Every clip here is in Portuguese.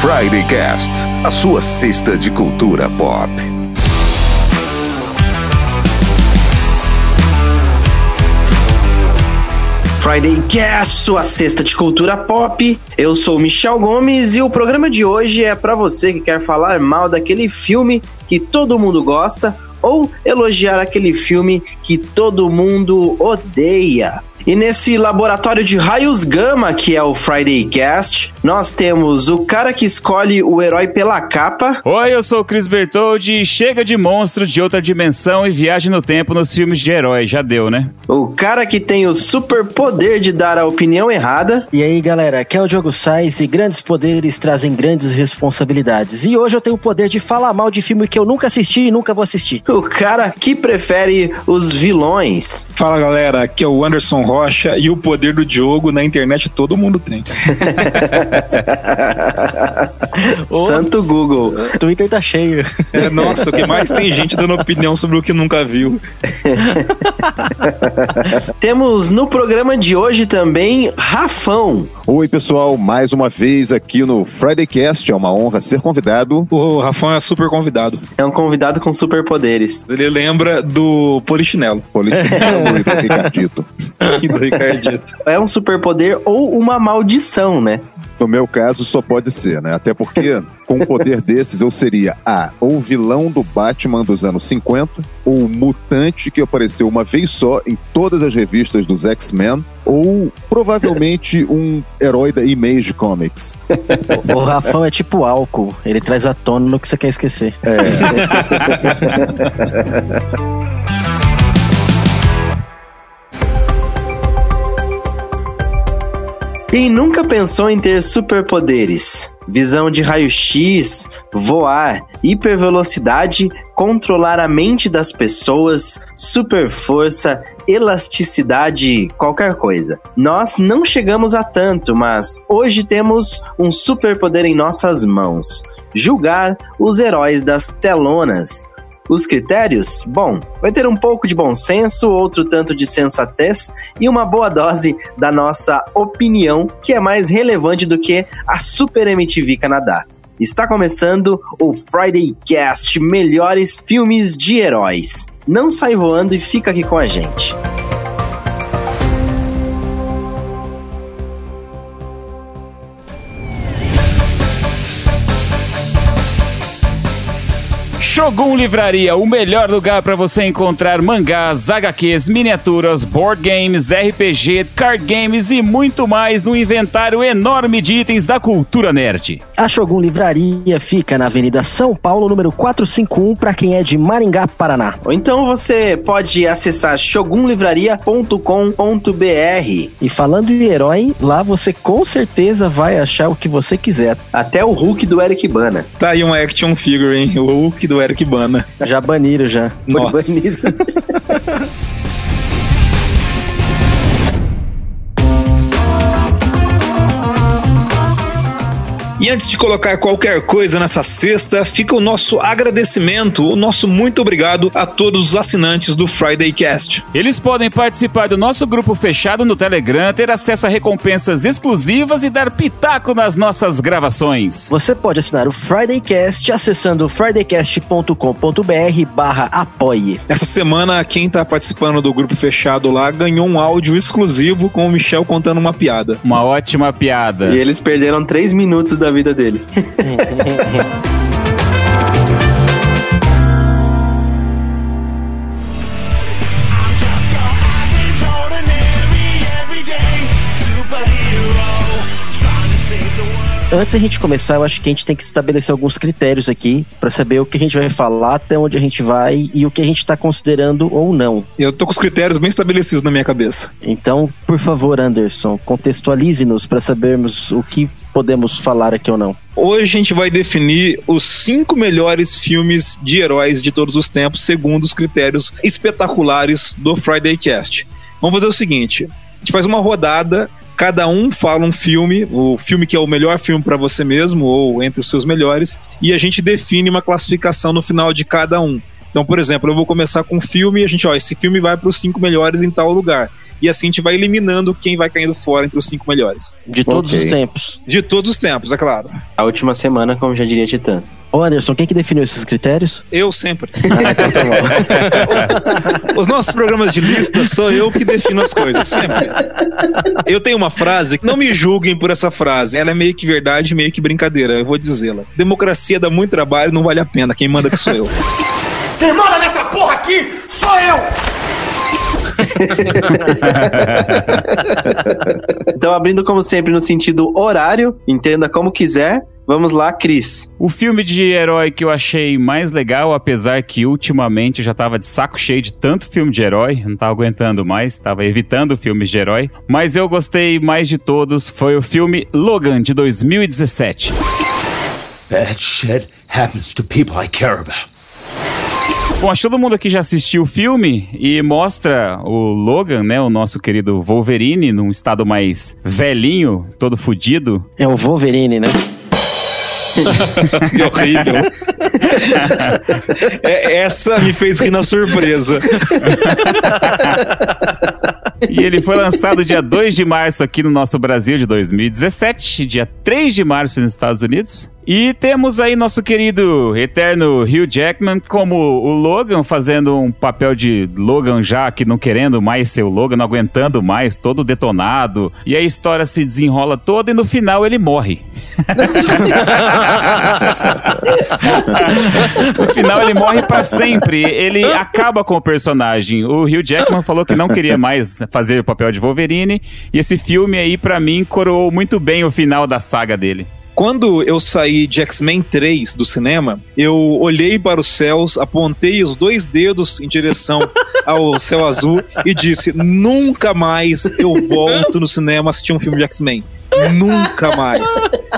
Friday Cast, a sua cesta de cultura pop. Friday Cast, sua cesta de cultura pop. Eu sou Michel Gomes e o programa de hoje é para você que quer falar mal daquele filme que todo mundo gosta ou elogiar aquele filme que todo mundo odeia. E nesse laboratório de raios gama que é o Friday Cast, nós temos o cara que escolhe o herói pela capa. Oi, eu sou o Chris Bertoldi. Chega de monstro de outra dimensão e viagem no tempo nos filmes de herói. Já deu, né? O cara que tem o super poder de dar a opinião errada. E aí, galera, aqui é o Diogo Sais e grandes poderes trazem grandes responsabilidades. E hoje eu tenho o poder de falar mal de filme que eu nunca assisti e nunca vou assistir. O cara que prefere os vilões. Fala, galera, aqui é o Anderson Rocha e o poder do Diogo na internet todo mundo tem. Santo Google. Twitter tá cheio. É, nossa, o que mais tem gente dando opinião sobre o que nunca viu. Temos no programa de hoje também Rafão. Oi, pessoal, mais uma vez aqui no Friday Cast. É uma honra ser convidado. O Rafão é super convidado. É um convidado com superpoderes. Ele lembra do Polichinelo. Polichinelo e do Ricardito. Do Ricardito. É um superpoder ou uma maldição, né? No meu caso, só pode ser, né? Até porque, com um poder desses, eu seria A, ou vilão do Batman dos anos 50, ou mutante que apareceu uma vez só em todas as revistas dos X-Men, ou provavelmente um herói da Image Comics. O, o Rafão é tipo álcool, ele traz à tona no que você quer esquecer. É, Quem nunca pensou em ter superpoderes? Visão de raio-x, voar, hipervelocidade, controlar a mente das pessoas, super força, elasticidade, qualquer coisa. Nós não chegamos a tanto, mas hoje temos um superpoder em nossas mãos: julgar os heróis das telonas. Os critérios? Bom, vai ter um pouco de bom senso, outro tanto de sensatez e uma boa dose da nossa opinião, que é mais relevante do que a Super MTV Canadá. Está começando o Friday Cast Melhores Filmes de Heróis. Não sai voando e fica aqui com a gente. Shogun Livraria, o melhor lugar para você encontrar mangás, HQs, miniaturas, board games, RPG, card games e muito mais no inventário enorme de itens da cultura nerd. A Shogun Livraria fica na Avenida São Paulo, número 451, para quem é de Maringá, Paraná. Ou então você pode acessar shogunlivraria.com.br. E falando em herói, lá você com certeza vai achar o que você quiser. Até o Hulk do Eric Bana. Tá aí um action figure, hein? O Hulk do Eric Bana. Já baniram já. Foi Nossa. banido. E antes de colocar qualquer coisa nessa cesta, fica o nosso agradecimento, o nosso muito obrigado a todos os assinantes do Friday Cast. Eles podem participar do nosso grupo fechado no Telegram, ter acesso a recompensas exclusivas e dar pitaco nas nossas gravações. Você pode assinar o Friday Cast acessando fridaycast.com.br barra apoie. Essa semana, quem tá participando do grupo fechado lá ganhou um áudio exclusivo com o Michel contando uma piada. Uma ótima piada. E eles perderam três minutos da vida deles. Antes da gente começar, eu acho que a gente tem que estabelecer alguns critérios aqui para saber o que a gente vai falar, até onde a gente vai e o que a gente está considerando ou não. Eu tô com os critérios bem estabelecidos na minha cabeça. Então, por favor, Anderson, contextualize-nos para sabermos o que podemos falar aqui ou não. Hoje a gente vai definir os cinco melhores filmes de heróis de todos os tempos, segundo os critérios espetaculares do Friday Cast. Vamos fazer o seguinte: a gente faz uma rodada, cada um fala um filme, o filme que é o melhor filme para você mesmo, ou entre os seus melhores, e a gente define uma classificação no final de cada um. Então, por exemplo, eu vou começar com um filme e a gente, ó, esse filme vai para os cinco melhores em tal lugar. E assim a gente vai eliminando quem vai caindo fora entre os cinco melhores. De todos Ok. os tempos. De todos os tempos, é claro. A última semana, como já diria Titãs. Ô Anderson, quem que definiu esses critérios? Eu sempre. Ah, então tá bom. Os nossos programas de lista sou eu que defino as coisas, sempre. Eu tenho uma frase, não me julguem por essa frase. Ela é meio que verdade, meio que brincadeira. Eu vou dizê-la. Democracia dá muito trabalho, não vale a pena. Quem manda que sou eu. Quem manda nessa porra aqui sou eu! Então, abrindo como sempre no sentido horário, entenda como quiser. Vamos lá, Cris. O filme de herói que eu achei mais legal, apesar que ultimamente eu já tava de saco cheio de tanto filme de herói, não tava aguentando mais, tava evitando filmes de herói, mas eu gostei mais de todos, foi o filme Logan de 2017. Bad shit happens to people I care about. Bom, acho que todo mundo aqui já assistiu o filme e mostra o Logan, né, o nosso querido Wolverine, num estado mais velhinho, todo fudido, É o Wolverine, né? Que horrível. É, essa me fez rir na surpresa. E ele foi lançado dia 2 de março aqui no nosso Brasil de 2017, dia 3 de março nos Estados Unidos. E temos aí nosso querido eterno Hugh Jackman como o Logan, fazendo um papel de Logan já que não querendo mais ser o Logan, não aguentando mais, todo detonado. E a história se desenrola toda e no final ele morre. no final ele morre pra sempre. Ele acaba com o personagem. O Hugh Jackman falou que não queria mais fazer o papel de Wolverine. E esse filme aí, pra mim, coroou muito bem o final da saga dele. Quando eu saí de X-Men 3 do cinema, eu olhei para os céus, apontei os dois dedos em direção ao céu azul e disse: nunca mais eu volto no cinema assistir um filme de X-Men. Nunca mais.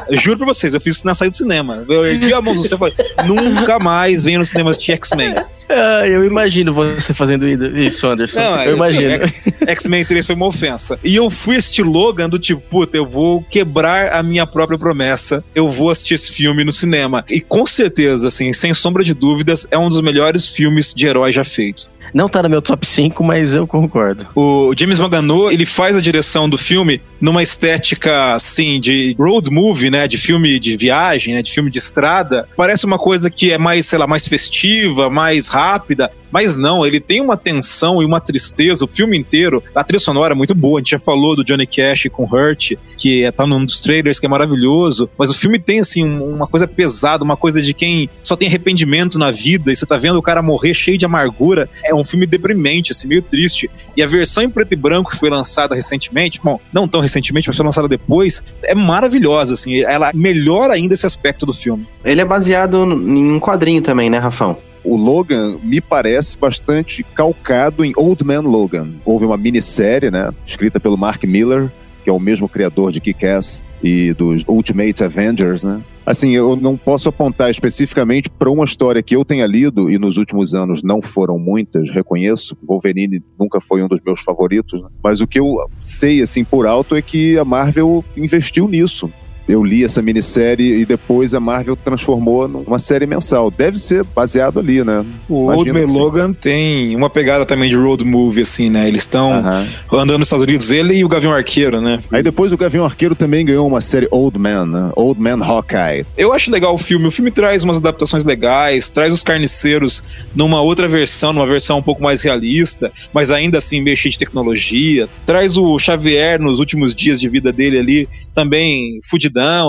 Eu juro pra vocês, eu fiz isso na saída do cinema. Eu ergui a mão no céu e falei: nunca mais venho no cinema assistir X-Men. Ah, eu imagino você fazendo isso, Anderson. Não, é, eu imagino. assim, X- X-Men 3 foi uma ofensa. E eu fui assistir Logan do tipo, puta, eu vou quebrar a minha própria promessa. Eu vou assistir esse filme no cinema. E com certeza, assim, sem sombra de dúvidas, é um dos melhores filmes de herói já feitos. Não tá no meu top 5, mas eu concordo. O James Magano, ele faz a direção do filme numa estética, assim, de road movie, né? De filme de viagem, né? De filme de estrada. Parece uma coisa que é mais, sei lá, mais festiva, mais rápida. Mas não, ele tem uma tensão e uma tristeza o filme inteiro. A trilha sonora é muito boa. A gente já falou do Johnny Cash com Hurt, que é, tá num dos trailers, que é maravilhoso. Mas o filme tem, assim, um- uma coisa pesada, uma coisa de quem só tem arrependimento na vida e você tá vendo o cara morrer cheio de amargura. É um filme deprimente, assim, meio triste. E a versão em preto e branco que foi lançada recentemente, bom, não tão recentemente, mas foi lançada depois, é maravilhosa, assim. Ela melhora ainda esse aspecto do filme. Ele é baseado em um quadrinho também, né, Rafão? O Logan me parece bastante calcado em Old Man Logan. Houve uma minissérie, né, escrita pelo Mark Miller, que é o mesmo criador de Kick-Ass e dos Ultimate Avengers, né? Assim, eu não posso apontar especificamente para uma história que eu tenha lido e nos últimos anos não foram muitas, reconheço. Wolverine nunca foi um dos meus favoritos, né? mas o que eu sei assim por alto é que a Marvel investiu nisso. Eu li essa minissérie e depois a Marvel transformou numa série mensal. Deve ser baseado ali, né? O Imagino Old Man. Logan tem uma pegada também de road movie, assim, né? Eles estão Aham. andando nos Estados Unidos, ele e o Gavião Arqueiro, né? Aí depois o Gavião Arqueiro também ganhou uma série Old Man, né? Old Man Hawkeye. Eu acho legal o filme. O filme traz umas adaptações legais, traz os carniceiros numa outra versão, numa versão um pouco mais realista, mas ainda assim meio cheio de tecnologia. Traz o Xavier nos últimos dias de vida dele ali, também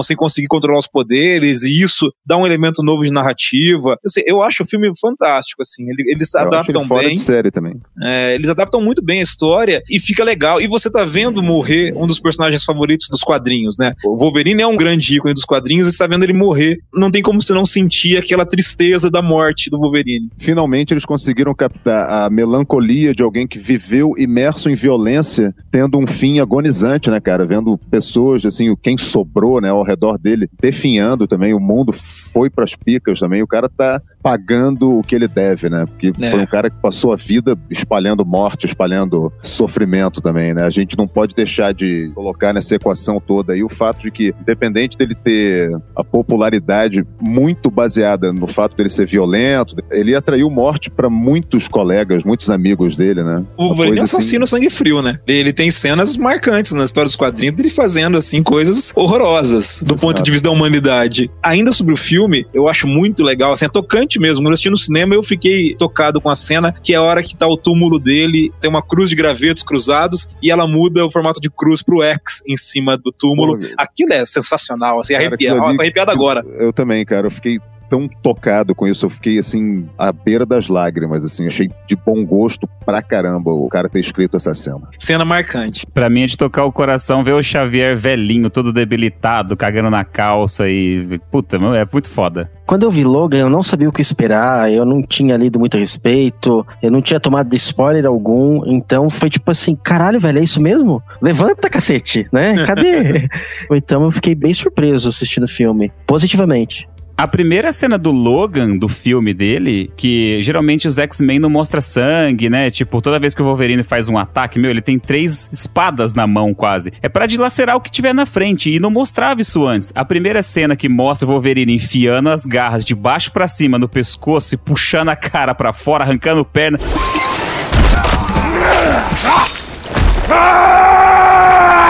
sem conseguir controlar os poderes, e isso dá um elemento novo de narrativa. Eu, sei, eu acho o filme fantástico, assim. Ele- Eles Eu ele adaptam fora bem. de série também. É, eles adaptam muito bem a história e fica legal. E você tá vendo morrer um dos personagens favoritos dos quadrinhos, né? O Wolverine é um grande ícone dos quadrinhos e você tá vendo ele morrer. Não tem como você não sentir aquela tristeza da morte do Wolverine. Finalmente eles conseguiram captar a melancolia de alguém que viveu imerso em violência, tendo um fim agonizante, né, cara? Vendo pessoas, assim, quem sobrou né, ao redor dele, definhando também, o mundo foi pras picas também, o cara tá pagando o que ele deve, né? Porque É. foi um cara que passou a vida espalhando morte, espalhando sofrimento também, né? A gente não pode deixar de colocar nessa equação toda aí o fato de que, independente dele ter a popularidade muito baseada no fato dele ser violento, ele atraiu morte pra muitos colegas, muitos amigos dele, né? O Wolverine é um coisa assim- assassino sangue frio, né? Ele tem cenas marcantes na história dos quadrinhos dele fazendo, assim, coisas horrorosas do ponto de vista da humanidade. Ainda sobre o filme, eu acho muito legal, assim, é tocante mesmo. Quando eu assisti no cinema, eu fiquei tocado com a cena, que é a hora que tá o túmulo dele, tem uma cruz de gravetos cruzados, e ela muda o formato de cruz pro X em cima do túmulo. Pô, Aquilo é sensacional, assim, Cara, arrepia. aquilo Ó, ali- arrepiado agora. Eu também, cara. Eu fiquei tão tocado com isso. Eu fiquei, assim, à beira das lágrimas, assim. Achei de bom gosto pra caramba o cara ter escrito essa cena. Cena marcante. Pra mim é de tocar o coração ver o Xavier velhinho, todo debilitado, cagando na calça e. Puta, meu, é muito foda. Quando eu vi Logan, eu não sabia o que esperar, eu não tinha lido muito a respeito, eu não tinha tomado spoiler algum, então foi tipo assim, caralho, velho, é isso mesmo? Levanta, cacete, né? Cadê? então eu fiquei bem surpreso assistindo o filme, positivamente. A primeira cena do Logan, do filme dele, que geralmente os X-Men não mostra sangue, né? Tipo, toda vez que o Wolverine faz um ataque, meu, ele tem três espadas na mão quase. É pra dilacerar o que tiver na frente e não mostrava isso antes. A primeira cena que mostra o Wolverine enfiando as garras de baixo pra cima no pescoço e puxando a cara pra fora, arrancando perna.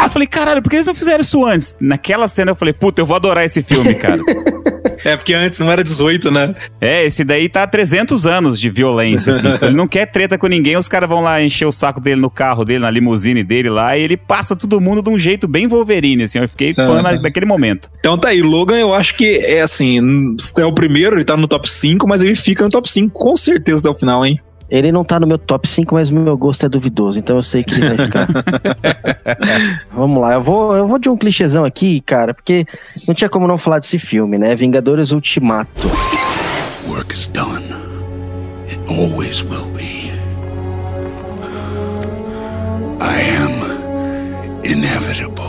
Eu falei, caralho, por que eles não fizeram isso antes? Naquela cena eu falei, puta, eu vou adorar esse filme, cara. É, porque antes não era 18, né? É, esse daí tá há 300 anos de violência, assim. Ele não quer treta com ninguém, os caras vão lá encher o saco dele no carro dele, na limusine dele lá, e ele passa todo mundo de um jeito bem Wolverine, assim. Eu fiquei fã na- daquele momento. Então tá aí, Logan eu acho que é assim, é o primeiro, ele tá no top 5, mas ele fica no top 5 com certeza até o final, hein? Ele não tá no meu top 5, mas o meu gosto é duvidoso, então eu sei que ele vai ficar. Vamos lá, eu vou, eu vou de um clichêzão aqui, cara, porque não tinha como não falar desse filme, né? Vingadores Ultimato. Work is done. It always will be. I am inevitable.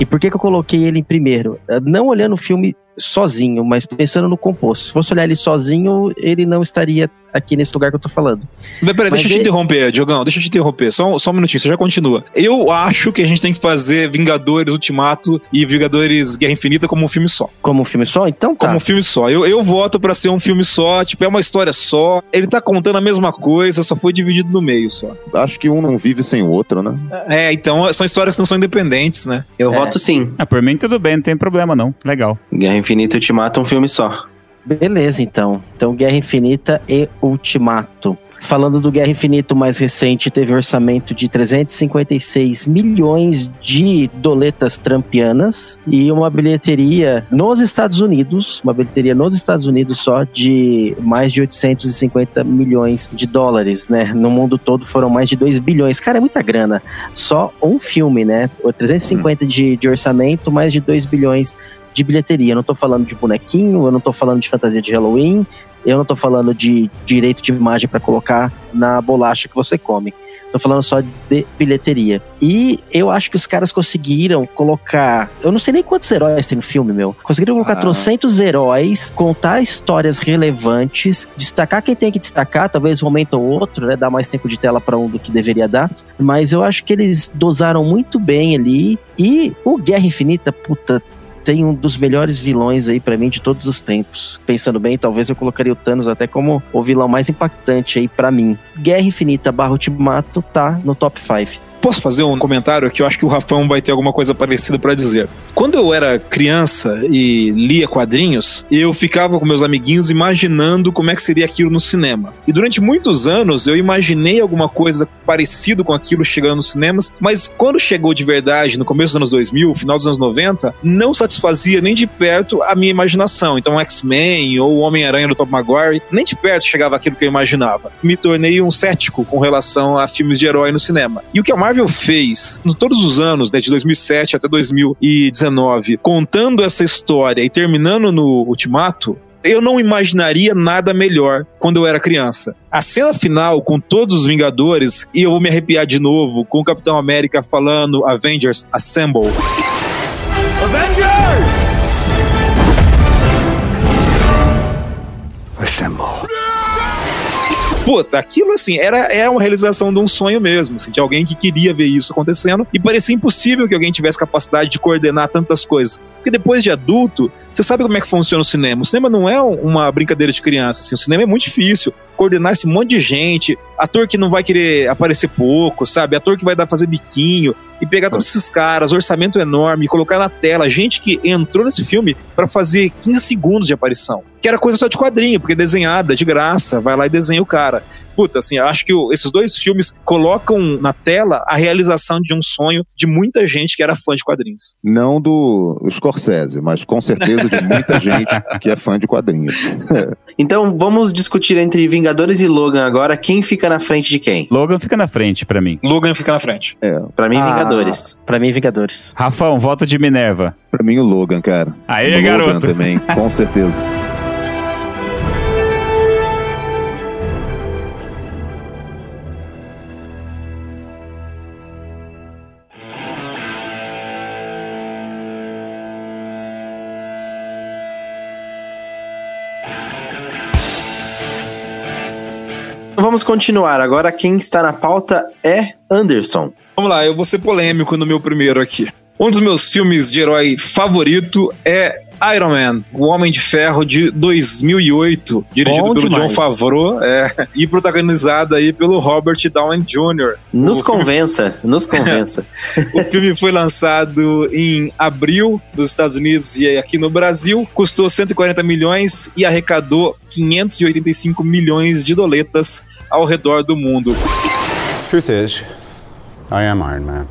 E por que, que eu coloquei ele em primeiro? Não olhando o filme sozinho, mas pensando no composto. Se fosse olhar ele sozinho, ele não estaria aqui nesse lugar que eu tô falando. Mas peraí, Mas deixa eu te ele- interromper, Diogão, deixa eu te interromper, só, um- só um minutinho, você já continua. Eu acho que a gente tem que fazer Vingadores Ultimato e Vingadores Guerra Infinita como um filme só. Como um filme só? Então tá. Como um filme só. Eu, eu voto pra ser um filme só, tipo, é uma história só. Ele tá contando a mesma coisa, só foi dividido no meio só. Acho que um não vive sem o outro, né? É, então são histórias que não são independentes, né? Eu É. voto sim. Ah, por mim tudo bem, não tem problema não. Legal. Guerra Infinita e Ultimato é um filme só. Beleza, então. Então, Guerra Infinita e Ultimato. Falando do Guerra Infinita o mais recente, teve um orçamento de 356 milhões de doletas trampianas e uma bilheteria nos Estados Unidos, uma bilheteria nos Estados Unidos só de mais de 850 milhões de dólares, né? No mundo todo foram mais de 2 bilhões. Cara, é muita grana. Só um filme, né? 350 de, de orçamento, mais de 2 bilhões de bilheteria. Eu não tô falando de bonequinho, eu não tô falando de fantasia de Halloween, eu não tô falando de direito de imagem pra colocar na bolacha que você come. Tô falando só de bilheteria. E eu acho que os caras conseguiram colocar. Eu não sei nem quantos heróis tem no filme, meu. Conseguiram colocar Ah. trocentos heróis, contar histórias relevantes, destacar quem tem que destacar, talvez um momento ou outro, né? Dar mais tempo de tela pra um do que deveria dar. Mas eu acho que eles dosaram muito bem ali. E o Guerra Infinita, puta, tem um dos melhores vilões aí pra mim de todos os tempos. Pensando bem, talvez eu colocaria o Thanos até como o vilão mais impactante aí pra mim. Guerra Infinita barra Ultimato tá no top 5. Posso fazer um comentário que eu acho que o Rafão vai ter alguma coisa parecida pra dizer. Quando eu era criança e lia quadrinhos, eu ficava com meus amiguinhos imaginando como é que seria aquilo no cinema. E durante muitos anos eu imaginei alguma coisa parecido com aquilo chegando nos cinemas, mas quando chegou de verdade no começo dos anos 2000, final dos anos 90, não satisfazia nem de perto a minha imaginação. Então X-Men ou Homem-Aranha do Tom Maguire, nem de perto chegava aquilo que eu imaginava. Me tornei um cético com relação a filmes de herói no cinema. E o que a Marvel fez, em todos os anos, né, de 2007 até 2019, contando essa história e terminando no Ultimato, eu não imaginaria nada melhor quando eu era criança. A cena final com todos os Vingadores, e eu vou me arrepiar de novo com o Capitão América falando Avengers Assemble. Avengers! Assemble. Puta, aquilo assim, era, é uma realização de um sonho mesmo, assim, de alguém que queria ver isso acontecendo e parecia impossível que alguém tivesse capacidade de coordenar tantas coisas. Porque depois de adulto, você sabe como é que funciona o cinema. O cinema não é uma brincadeira de criança, assim, o cinema é muito difícil. Coordenar esse monte de gente, ator que não vai querer aparecer pouco, sabe? Ator que vai dar fazer biquinho e pegar todos esses caras, orçamento enorme, colocar na tela, gente que entrou nesse filme para fazer 15 segundos de aparição. Que era coisa só de quadrinho, porque desenhada, de graça, vai lá e desenha o cara. Puta, assim, eu acho que o- esses dois filmes colocam na tela a realização de um sonho de muita gente que era fã de quadrinhos. Não do Scorsese, mas com certeza de muita gente que é fã de quadrinhos. Então vamos discutir entre Vingadores e Logan agora quem fica na frente de quem. Logan fica na frente pra mim. Logan fica na frente. Pra mim, Ah, Vingadores. Pra mim, Vingadores. Rafão, voto de Minerva. Pra mim, o Logan, cara. Logan garoto. também, com certeza. Vamos continuar. Agora quem está na pauta é Anderson. Vamos lá, eu vou ser polêmico no meu primeiro aqui. Um dos meus filmes de herói favorito é Iron Man, o Homem de Ferro de 2008, dirigido Bom pelo demais. John Favreau é, e protagonizado aí pelo Robert Downey Jr. Nos O filme- convença, nos convença. O filme foi lançado em abril dos Estados Unidos e aqui no Brasil, custou 140 milhões e arrecadou 585 milhões de doletas ao redor do mundo. Truth is, I am Iron Man.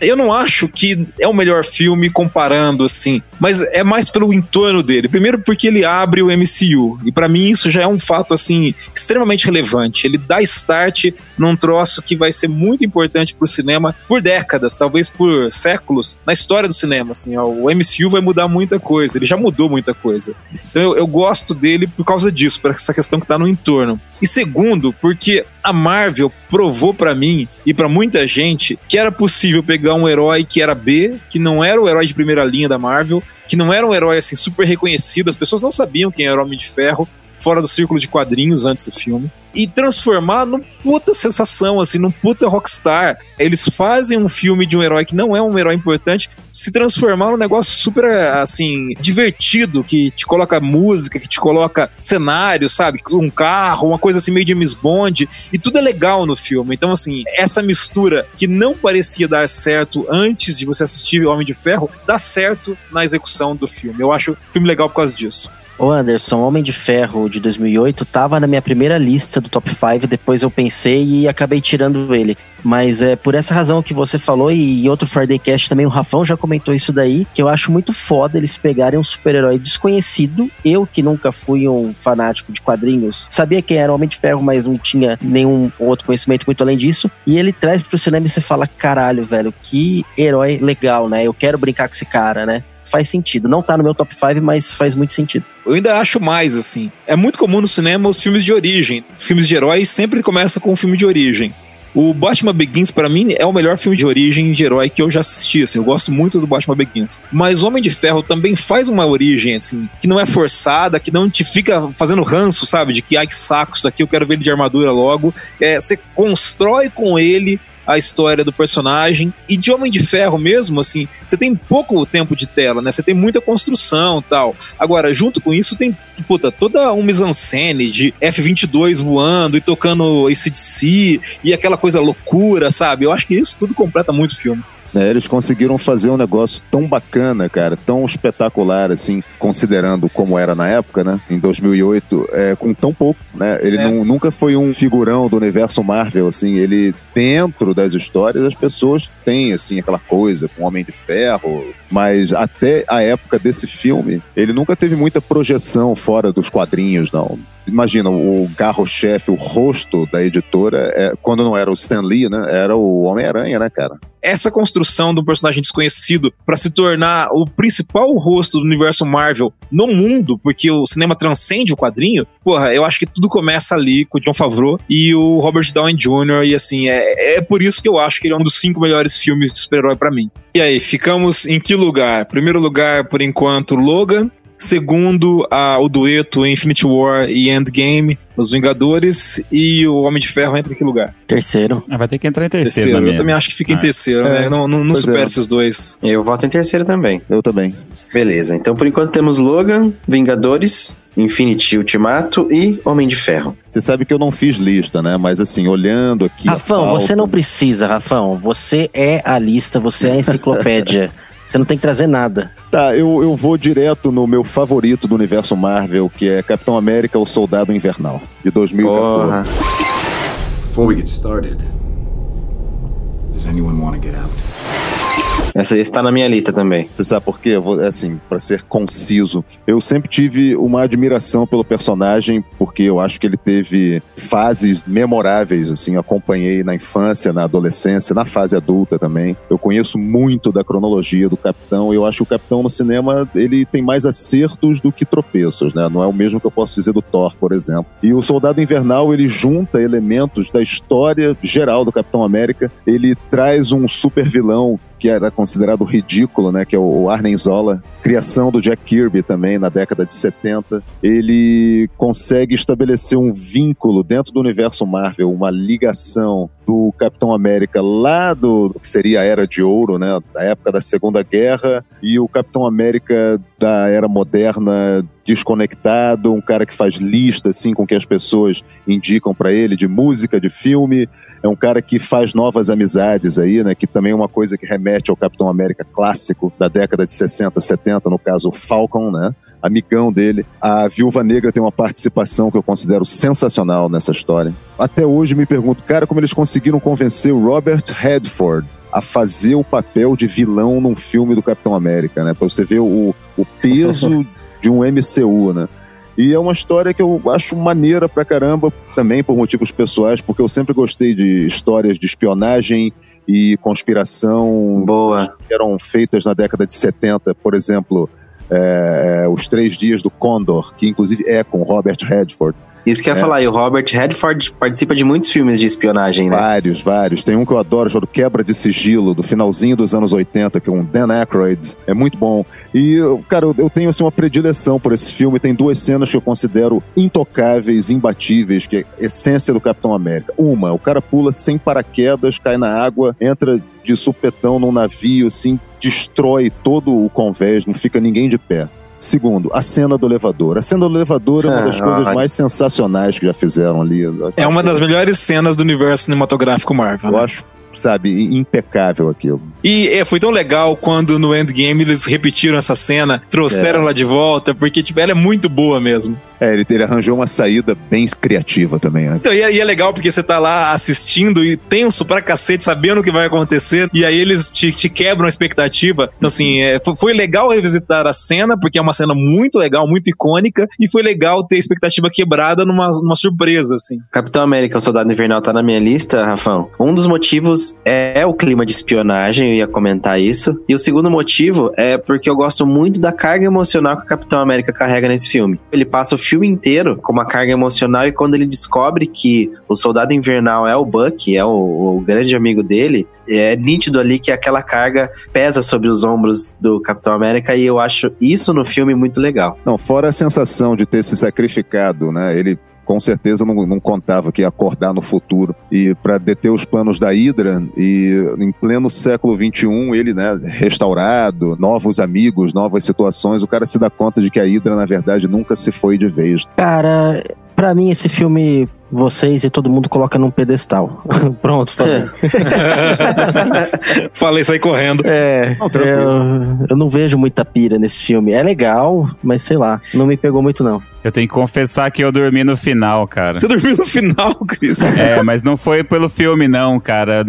Eu não acho que é o melhor filme comparando assim, mas é mais pelo entorno dele. Primeiro porque ele abre o MCU e pra mim isso já é um fato assim extremamente relevante. Ele dá start num troço que vai ser muito importante pro cinema por décadas, talvez por séculos na história do cinema. Assim, ó, o MCU vai mudar muita coisa. Ele já mudou muita coisa. Então eu, eu gosto dele por causa disso, por essa questão que tá no entorno. E segundo, porque a Marvel provou pra mim e pra muita gente que era possível pegar um herói que era B, que não era o herói de primeira linha da Marvel, que não era um herói assim super reconhecido, as pessoas não sabiam quem era o Homem de Ferro fora do círculo de quadrinhos antes do filme e transformar num puta sensação, assim, num puta rockstar. Eles fazem um filme de um herói que não é um herói importante se transformar num negócio super, assim, divertido, que te coloca música, que te coloca cenário, sabe? Um carro, uma coisa assim meio James Bond, e tudo é legal no filme. Então, assim, essa mistura que não parecia dar certo antes de você assistir Homem de Ferro, dá certo na execução do filme. Eu acho o filme legal por causa disso. Ô Anderson, Homem de Ferro de 2008 tava na minha primeira lista do top 5, depois eu pensei e acabei tirando ele. Mas é por essa razão que você falou e outro Friday Cast também o Rafão já comentou isso daí, que eu acho muito foda eles pegarem um super-herói desconhecido, eu que nunca fui um fanático de quadrinhos, sabia quem era o Homem de Ferro, mas não tinha nenhum outro conhecimento muito além disso, e ele traz pro cinema e você fala, caralho, velho, que herói legal, né? Eu quero brincar com esse cara, né? Faz sentido. Não tá no meu top 5, mas faz muito sentido. Eu ainda acho mais, assim. É muito comum no cinema os filmes de origem. Filmes de heróis sempre começam com um filme de origem. O Batman Begins, pra mim, é o melhor filme de origem de herói que eu já assisti. Assim, eu gosto muito do Batman Begins. Mas Homem de Ferro também faz uma origem, assim, que não é forçada, que não te fica fazendo ranço, sabe? De que, ai, que saco, isso aqui eu quero ver ele de armadura logo. É, você constrói com ele a história do personagem. E de Homem de Ferro mesmo, assim, você tem pouco tempo de tela, né? Você tem muita construção tal. Agora, junto com isso, tem, puta, toda uma mise-en-scène de F-22 voando e tocando ACDC e aquela coisa loucura, sabe? Eu acho que isso tudo completa muito o filme. Né, eles conseguiram fazer um negócio tão bacana, cara, tão espetacular, assim, considerando como era na época, né? Em 2008, é, com tão pouco, né? Ele É. não- nunca foi um figurão do universo Marvel, assim, ele, dentro das histórias, as pessoas têm, assim, aquela coisa com Homem de Ferro, mas até a época desse filme, ele nunca teve muita projeção fora dos quadrinhos, não. imagina, o carro-chefe, o rosto da editora, é, quando não era o Stan Lee, né? Era o Homem-Aranha, né, cara? essa construção de um personagem desconhecido para se tornar o principal rosto do universo Marvel no mundo, porque o cinema transcende o quadrinho, porra, eu acho que tudo começa ali com o John Favreau e o Robert Downey Jr. E assim, é, é por isso que eu acho que ele é um dos cinco melhores filmes de super-herói para mim. E aí, ficamos em que lugar? Primeiro lugar, por enquanto, Logan. Segundo, a, o dueto Infinity War e Endgame, Os Vingadores. E o Homem de Ferro entra em que lugar? Terceiro. Ah, vai ter que entrar em terceiro, Terceiro. na Eu também acho que fica em Ah. terceiro, É. né? Não, não, não supera é. esses dois. Eu voto em terceiro também. Eu também. Beleza, então por enquanto temos Logan, Vingadores, Infinity Ultimato e Homem de Ferro. Você sabe que eu não fiz lista, né? Mas assim, olhando aqui. a Rafão, pauta- você não precisa, Rafão. Você é a lista, você é a enciclopédia. Você não tem que trazer nada. Tá, eu, eu vou direto no meu favorito do universo Marvel, que é Capitão América, o Soldado Invernal, de 2014. Porra. Before we get started, does anyone want to get out? Essa está na minha lista também. Você sabe por quê? Vou- Assim, para ser conciso, eu sempre tive uma admiração pelo personagem, porque eu acho que ele teve fases memoráveis, assim, eu acompanhei na infância, na adolescência, na fase adulta também. Eu conheço muito da cronologia do Capitão, e eu acho que o Capitão no cinema, ele tem mais acertos do que tropeços, né? Não é o mesmo que eu posso dizer do Thor, por exemplo. E o Soldado Invernal, ele junta elementos da história geral do Capitão América, ele traz um super vilão que era considerado ridículo, né, que é o Arnim Zola, criação do Jack Kirby também na década de 70. Ele consegue estabelecer um vínculo dentro do universo Marvel, uma ligação do Capitão América lá do, do que seria a Era de Ouro, né, da época da Segunda Guerra, e o Capitão América da Era Moderna desconectado, um cara que faz lista assim com que as pessoas indicam para ele de música, de filme, é um cara que faz novas amizades aí, né? Que também é uma coisa que remete ao Capitão América clássico da década de 60, 70, no caso o Falcon, né? Amigão dele. A Viúva Negra tem uma participação que eu considero sensacional nessa história. Até hoje me pergunto, cara, como eles conseguiram convencer o Robert Redford a fazer o papel de vilão num filme do Capitão América, né? Pra você ver o, o peso de um MCU, né? E é uma história que eu acho maneira pra caramba, também por motivos pessoais, porque eu sempre gostei de histórias de espionagem e conspiração Boa. que eram feitas na década de 70, por exemplo, é, é, Os Três Dias do Condor, que inclusive é com Robert Redford. Isso que eu ia É. falar, e o Robert Redford participa de muitos filmes de espionagem, né? Vários, vários. Tem um que eu adoro, chamado Quebra de Sigilo, do finalzinho dos anos 80, que é um Dan Aykroyd. É muito bom. E, cara, eu- eu tenho assim, uma predileção por esse filme. Tem duas cenas que eu considero intocáveis, imbatíveis, que é a essência do Capitão América. Uma, o cara pula sem paraquedas, cai na água, entra de supetão num navio, assim, destrói todo o convés, não fica ninguém de pé. Segundo, a cena do elevador. A cena do elevador é uma Ah, das coisas olha. mais sensacionais que já fizeram ali. É uma das melhores cenas do universo cinematográfico Marvel. Eu né? acho, sabe, impecável aquilo. E é, foi tão legal quando no Endgame eles repetiram essa cena, trouxeram É. ela de volta, porque tipo, ela é muito boa mesmo. É, ele, ele arranjou uma saída bem criativa também, né? Então, e é, e é legal porque você tá lá assistindo e tenso pra cacete, sabendo o que vai acontecer, e aí eles te, te quebram a expectativa. Então, assim, é, foi, foi legal revisitar a cena, porque é uma cena muito legal, muito icônica, e foi legal ter a expectativa quebrada numa, numa surpresa, assim. Capitão América, o Soldado Invernal tá na minha lista, Rafão. Um dos motivos é o clima de espionagem, eu ia comentar isso. E o segundo motivo é porque eu gosto muito da carga emocional que o Capitão América carrega nesse filme. Ele passa o filme inteiro com uma carga emocional e quando ele descobre que o Soldado Invernal é o Buck, é o, o grande amigo dele, é nítido ali que aquela carga pesa sobre os ombros do Capitão América e eu acho isso no filme muito legal. Não, fora a sensação de ter se sacrificado, né? Ele com certeza não, não contava que ia acordar no futuro e para deter os planos da Hydra e em pleno século XXI ele, né, restaurado, novos amigos, novas situações, o cara se dá conta de que a Hydra na verdade nunca se foi de vez. Cara, pra mim esse filme vocês e todo mundo coloca num pedestal. Pronto, falei. Falei, saí correndo. É, Não, tranquilo. eu, eu não vejo muita pira nesse filme. É legal, mas sei lá, não me pegou muito não. Eu tenho que confessar que eu dormi no final, cara. Você dormiu no final, Cris? É, mas não foi pelo filme, não, cara.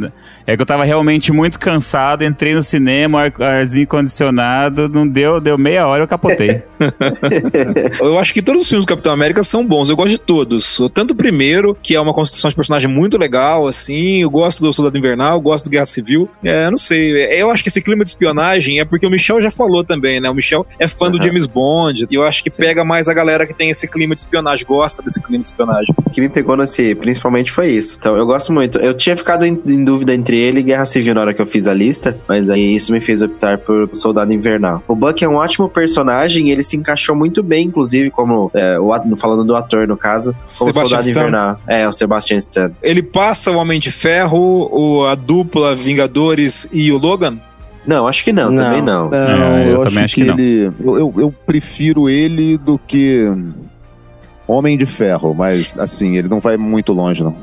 É que eu tava realmente muito cansado, entrei no cinema, ar- arzinho condicionado, não deu, deu meia hora eu capotei. Eu acho que todos os filmes do Capitão América são bons. Eu gosto de todos. Tanto o primeiro, que é uma construção de personagem muito legal, assim. Eu gosto do Soldado Invernal, eu gosto do Guerra Civil. É, não sei. Eu acho que esse clima de espionagem é porque o Michel já falou também, né? O Michel é fã do Aham. James Bond. E eu acho que pega mais a galera que tem esse clima de espionagem, gosta desse clima de espionagem. O que me pegou nesse, principalmente, foi isso. Então, eu gosto muito. Eu tinha ficado em, em dúvida entre ele e Guerra Civil na hora que eu fiz a lista, mas aí isso me fez optar por Soldado Invernal. O Buck é um ótimo personagem, ele se encaixou muito bem, inclusive, como é, o, falando do ator, no caso, como Sebastian Soldado Stan. Invernal. É, o Sebastian Stan. Ele passa o Homem de Ferro, o, a dupla Vingadores e o Logan? Não, acho que não, também não. É, eu também acho que não. ele. Eu, eu, eu prefiro ele do que Homem de Ferro, mas assim, ele não vai muito longe, não.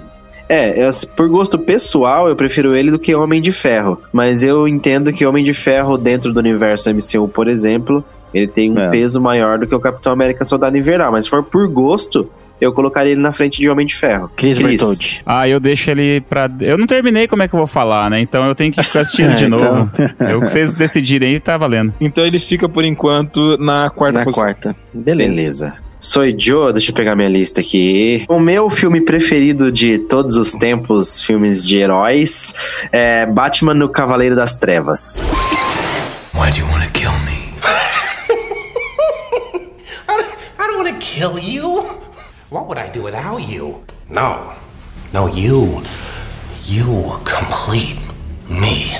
É, eu- por gosto pessoal, eu prefiro ele do que Homem de Ferro. Mas eu entendo que Homem de Ferro, dentro do universo MCU, por exemplo, ele tem um É. peso maior do que o Capitão América Soldado Invernal. Mas se for por gosto, eu colocaria ele na frente de Homem de Ferro. Chris Bertoldi. Ah, eu deixo ele pra. Eu não terminei como é que eu vou falar, né? Então eu tenho que ficar assistindo É, de novo. então. Eu que vocês decidirem aí, tá valendo. Então ele fica, por enquanto, na quarta Na posição. quarta. Beleza. Beleza. Sou Joe, deixa eu pegar minha lista aqui. O meu filme preferido de todos os tempos, filmes de heróis, é Batman no Cavaleiro das Trevas. Why do you want to kill me? I don't, I don't want to kill you. What would I do without you? No. No, you. You complete me.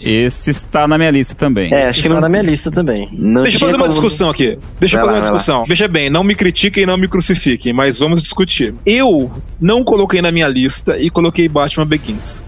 Esse está na minha lista também. É, Acho que que tá não, na minha lista também. não Deixa eu fazer uma como- discussão aqui. Deixa eu Vai fazer lá, uma vai lá. discussão. Veja bem, não me critiquem, não me crucifiquem, mas vamos discutir. Eu não coloquei na minha lista e coloquei Batman Begins.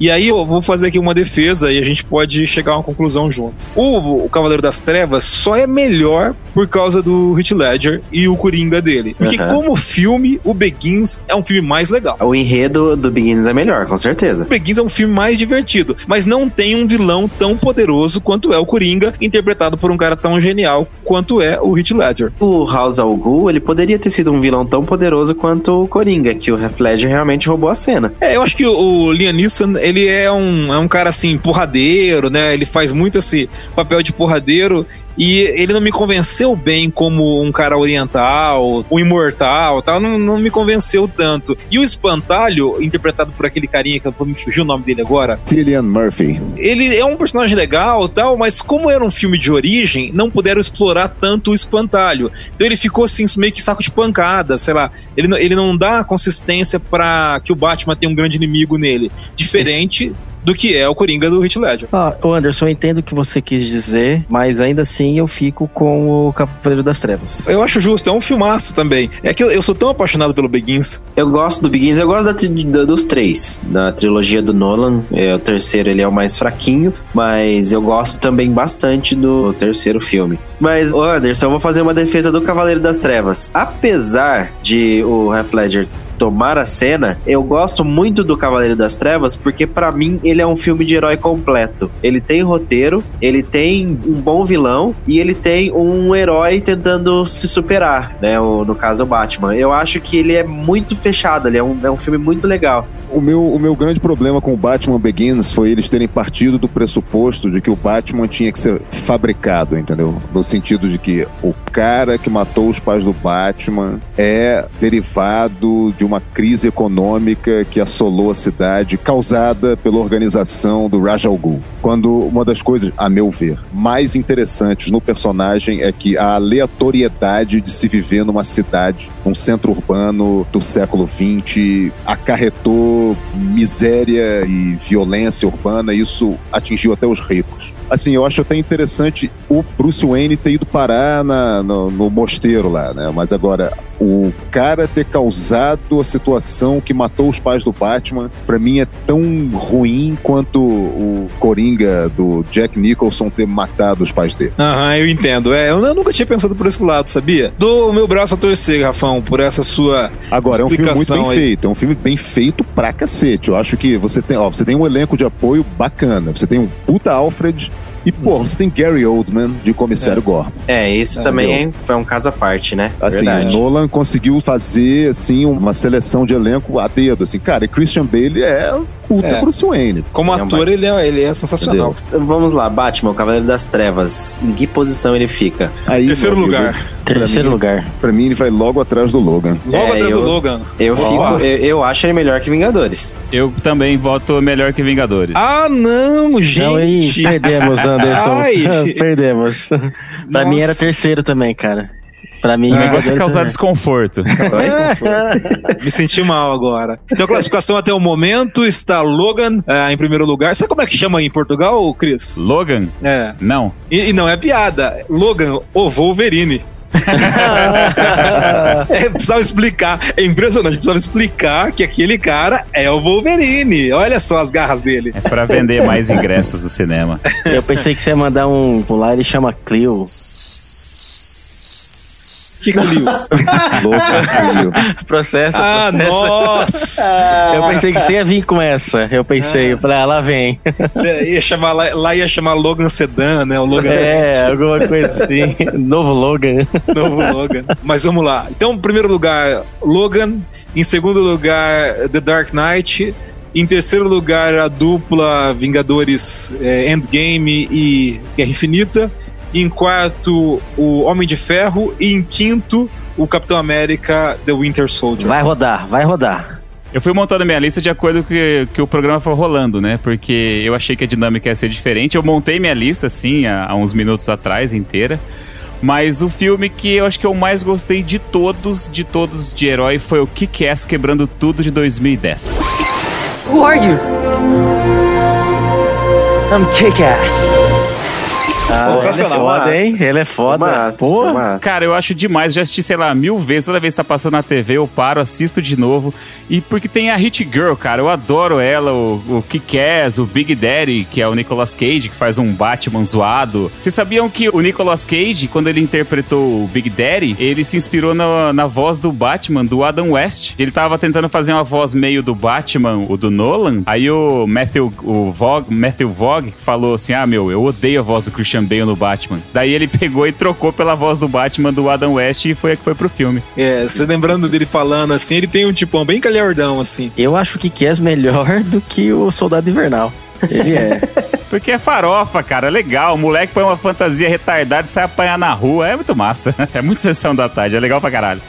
E aí eu vou fazer aqui uma defesa e a gente pode chegar a uma conclusão junto. O, o Cavaleiro das Trevas só é melhor por causa do Heath Ledger e o Coringa dele. Porque Aham. como filme, o Begins é um filme mais legal. O enredo do Begins é melhor, com certeza. O Begins é um filme mais divertido, mas não tem um vilão tão poderoso quanto é o Coringa, interpretado por um cara tão genial quanto é o Heath Ledger. O House al Ghul, ele poderia ter sido um vilão tão poderoso quanto o Coringa, que o Heath Ledger realmente roubou a cena. É, eu acho que o, o Liam Neeson, ele é um, é um cara assim, porradeiro, né? Ele faz muito esse papel de porradeiro e ele não me convenceu bem como um cara oriental, um imortal, tal, não, não me convenceu tanto. E o Espantalho, interpretado por aquele carinha que eu me fugiu o nome dele agora, Cillian Murphy. ele é um personagem legal tal, mas como era um filme de origem, não puderam explorar tanto o espantalho. Então ele ficou assim, meio que saco de pancada, sei lá. Ele, não- ele não dá consistência pra que o Batman tenha um grande inimigo nele. Diferente do que é o Coringa do Heath Ledger. Ah, Anderson, eu entendo o que você quis dizer, mas ainda assim eu fico com o Cavaleiro das Trevas. Eu acho justo, é um filmaço também. É que eu, eu sou tão apaixonado pelo Begins. Eu gosto do Begins, eu gosto da da- dos três. Da trilogia do Nolan, é, o terceiro ele é o mais fraquinho, mas eu gosto também bastante do terceiro filme. Mas, Anderson, eu vou fazer uma defesa do Cavaleiro das Trevas. Apesar de o Heath Ledger tomar a cena, eu gosto muito do Cavaleiro das Trevas porque pra mim ele é um filme de herói completo. Ele tem roteiro, ele tem um bom vilão e ele tem um herói tentando se superar, né? O, no caso o Batman. Eu acho que ele é muito fechado, ele é um, é um filme muito legal. O meu, o meu grande problema com o Batman Begins foi eles terem partido do pressuposto de que o Batman tinha que ser fabricado, entendeu? No sentido de que o cara que matou os pais do Batman é derivado de uma crise econômica que assolou a cidade, causada pela organização do Rajal Ghul. Quando uma das coisas, a meu ver, mais interessantes no personagem é que a aleatoriedade de se viver numa cidade, num centro urbano do século XX, acarretou miséria e violência urbana, e isso atingiu até os ricos. Assim, eu acho até interessante o Bruce Wayne ter ido parar na- no, no mosteiro lá, né? Mas agora, o cara ter causado a situação que matou os pais do Batman, pra mim é tão ruim quanto o Coringa do Jack Nicholson ter matado os pais dele. Aham, eu entendo. É, eu nunca tinha pensado por esse lado, sabia? Dou o meu braço a torcer, Rafão, por essa sua. Agora, é um filme muito bem aí. feito, é um filme bem feito pra cacete. Eu acho que você tem, ó, você tem um elenco de apoio bacana, você tem um puta Alfred E, pô, você tem Gary Oldman de Comissário Gore. É, isso também foi um caso à parte, né? Assim, Verdade. o Nolan conseguiu fazer, assim, uma seleção de elenco a dedo, assim. Cara, e Christian Bale é puta É. Bruce Wayne. Como Ele é um ator, ele é, ele é sensacional. Então, Vamos lá, Batman, o Cavaleiro das Trevas. Em que posição ele fica? Aí, Terceiro amigo, lugar. Terceiro mim- lugar. Pra mim, ele vai logo atrás do Logan. Logo É, atrás eu- do Logan. Eu, fico, eu, eu acho ele melhor que Vingadores. Eu também voto melhor que Vingadores. Ah, não, gente. Não, aí perdemos, Anderson. Ai. perdemos. pra mim era Nossa. terceiro também, cara. Pra mim, O negócio é Vingadores causar também. desconforto. Me senti mal agora. Então a classificação até o momento está Logan ah, em primeiro lugar. Sabe como é que chama em Portugal, Cris? Logan? É. Não. E, e não é piada. Logan, o Wolverine. É, precisava explicar. É impressionante. Precisava explicar que aquele cara é o Wolverine. Olha só as garras dele. É pra vender mais ingressos do cinema. Eu pensei que você ia mandar um pular, ele chama Clio. Que clio. Logan, filho. Processo, Ah, processo. nossa! Eu pensei que você ia vir com essa. Eu pensei, eu falei, ah, lá vem. Você ia chamar, lá, lá ia chamar Logan Sedan, né? O Logan É, alguma coisa assim. Novo Logan. Novo Logan. Mas vamos lá. Então, em primeiro lugar, Logan. Em segundo lugar, The Dark Knight. Em terceiro lugar, a dupla Vingadores eh, Endgame e Guerra Infinita. Em quarto, o Homem de Ferro. E em quinto, o Capitão América The Winter Soldier. Vai rodar, vai rodar. Eu fui montando minha lista de acordo com que, que o programa foi rolando, né? Porque eu achei que a dinâmica ia ser diferente. Eu montei minha lista, assim, há, há uns minutos atrás, inteira. Mas o filme que eu acho que eu mais gostei de todos, de todos de herói, foi o Kick-Ass Quebrando Tudo de 2010. Who are you? I'm kick-ass. Ah, Sensacional. Ele é foda, hein? Ele é foda. Massa, Pô, massa. Cara, eu acho demais. Já assisti, sei lá, mil vezes. Toda vez que tá passando na TV, eu paro, assisto de novo. E porque tem a Hit Girl, cara. Eu adoro ela, o, o Kick-Ass, o Big Daddy, que é o Nicolas Cage, que faz um Batman zoado. Vocês sabiam que o Nicolas Cage, quando ele interpretou o Big Daddy, ele se inspirou na, na voz do Batman, do Adam West. Ele tava tentando fazer uma voz meio do Batman, o do Nolan. Aí o Matthew, o Vogue, Matthew Vogue falou assim: Ah, meu, eu odeio a voz do Christian Bale no Batman. Daí ele pegou e trocou pela voz do Batman do Adam West e foi a que foi pro filme. É, você lembrando dele falando assim, ele tem um tipão bem calhardão, assim. eu acho que Kies melhor do que o Soldado Invernal. Ele é. Porque é farofa, cara, é legal. O moleque põe uma fantasia retardada e sai apanhar na rua. É muito massa. É muito sessão da tarde, é legal pra caralho.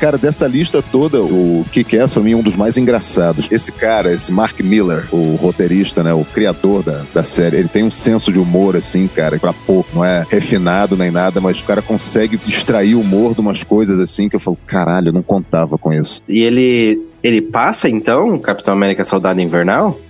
Cara, dessa lista toda, o Kick-Ass pra mim é um dos mais engraçados. Esse cara, esse Mark Miller, o roteirista, né, o criador da, da série, ele tem um senso de humor, assim, cara, pra pouco. Não é refinado nem nada, mas o cara consegue extrair humor de umas coisas assim que eu falo, caralho, eu não contava com isso. E ele, ele passa, então, Capitão América Soldado Invernal?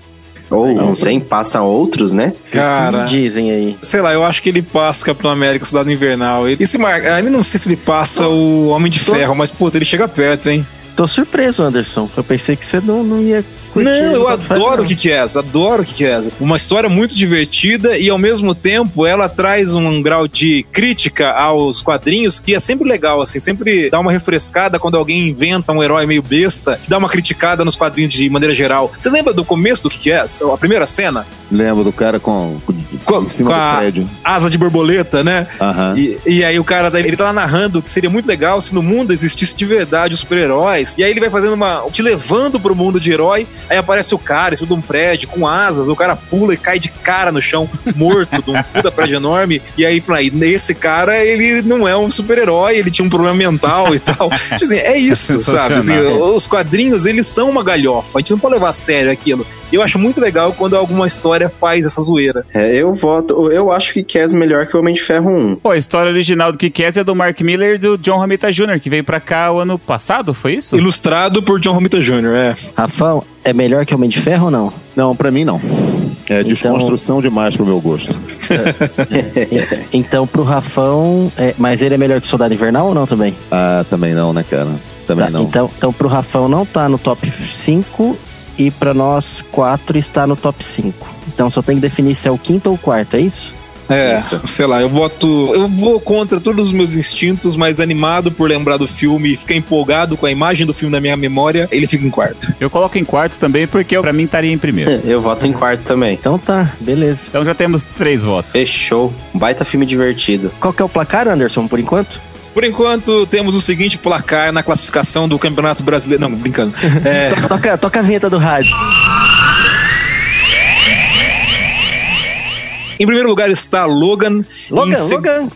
Ou, não sei, passam outros, né? Cara. dizem aí. Sei lá, eu acho que ele passa o Capitão América, o Soldado Invernal. Ele, esse Mar... ah, ele não sei se ele passa o Homem de Ferro, mas, puta, ele chega perto, hein? Tô surpreso, Anderson. Eu pensei que você não, não ia Não, eu adoro o que que é essa, adoro o que que é essa. Uma história muito divertida e ao mesmo tempo ela traz um grau de crítica aos quadrinhos que é sempre legal, assim, sempre dá uma refrescada quando alguém inventa um herói meio besta, que dá uma criticada nos quadrinhos de maneira geral. Você lembra do começo do que que é essa? A primeira cena? Lembra do cara com, com, em cima com do a- prédio. Asa de borboleta, né? Aham. E, e aí o cara, ele tá lá narrando que seria muito legal se no mundo existisse de verdade os super-heróis. E aí ele vai fazendo uma... te levando pro mundo de herói, aí aparece o cara em cima de um prédio com asas, o cara pula e cai de cara no chão, morto, de um puta prédio enorme. E aí fala, aí, esse cara, ele não é um super-herói, ele tinha um problema mental e tal. Tipo assim, é isso, sabe? Assim, os quadrinhos, eles são uma galhofa, a gente não pode levar a sério aquilo. E eu acho muito legal quando alguma história faz essa zoeira. É, eu voto. Eu acho que Kes melhor que o Homem de Ferro 1. Pô, a história original do Kick-Ass é do Mark Miller e do John Romita Jr., que veio pra cá o ano passado, foi isso? Ilustrado por John Romita Jr., é. Rafão, é melhor que Homem de Ferro ou não? Não, pra mim não. É Então- desconstrução demais pro meu gosto. Então, pro Rafão. é, mas ele é melhor que Soldado Invernal ou não também? Ah, também não, né, cara? Também Tá, não. Então, então, pro Rafão não tá no top 5 e pra nós quatro está no top 5. Então só tem que definir se é o quinto ou o quarto, é isso? É, Isso. sei lá, eu voto. Eu vou contra todos os meus instintos, mas animado por lembrar do filme e ficar empolgado com a imagem do filme na minha memória, ele fica em quarto. Eu coloco em quarto também porque pra mim estaria em primeiro. Eu voto em quarto também. Então tá, beleza. Então já temos três votos. Fechou. Um Baita filme divertido. Qual que é o placar, Anderson, por enquanto? Por enquanto, temos o seguinte placar na classificação do Campeonato Brasileiro. Não, brincando. É, Toca, toca a vinheta do rádio. em primeiro lugar está Logan. Logan, Logan.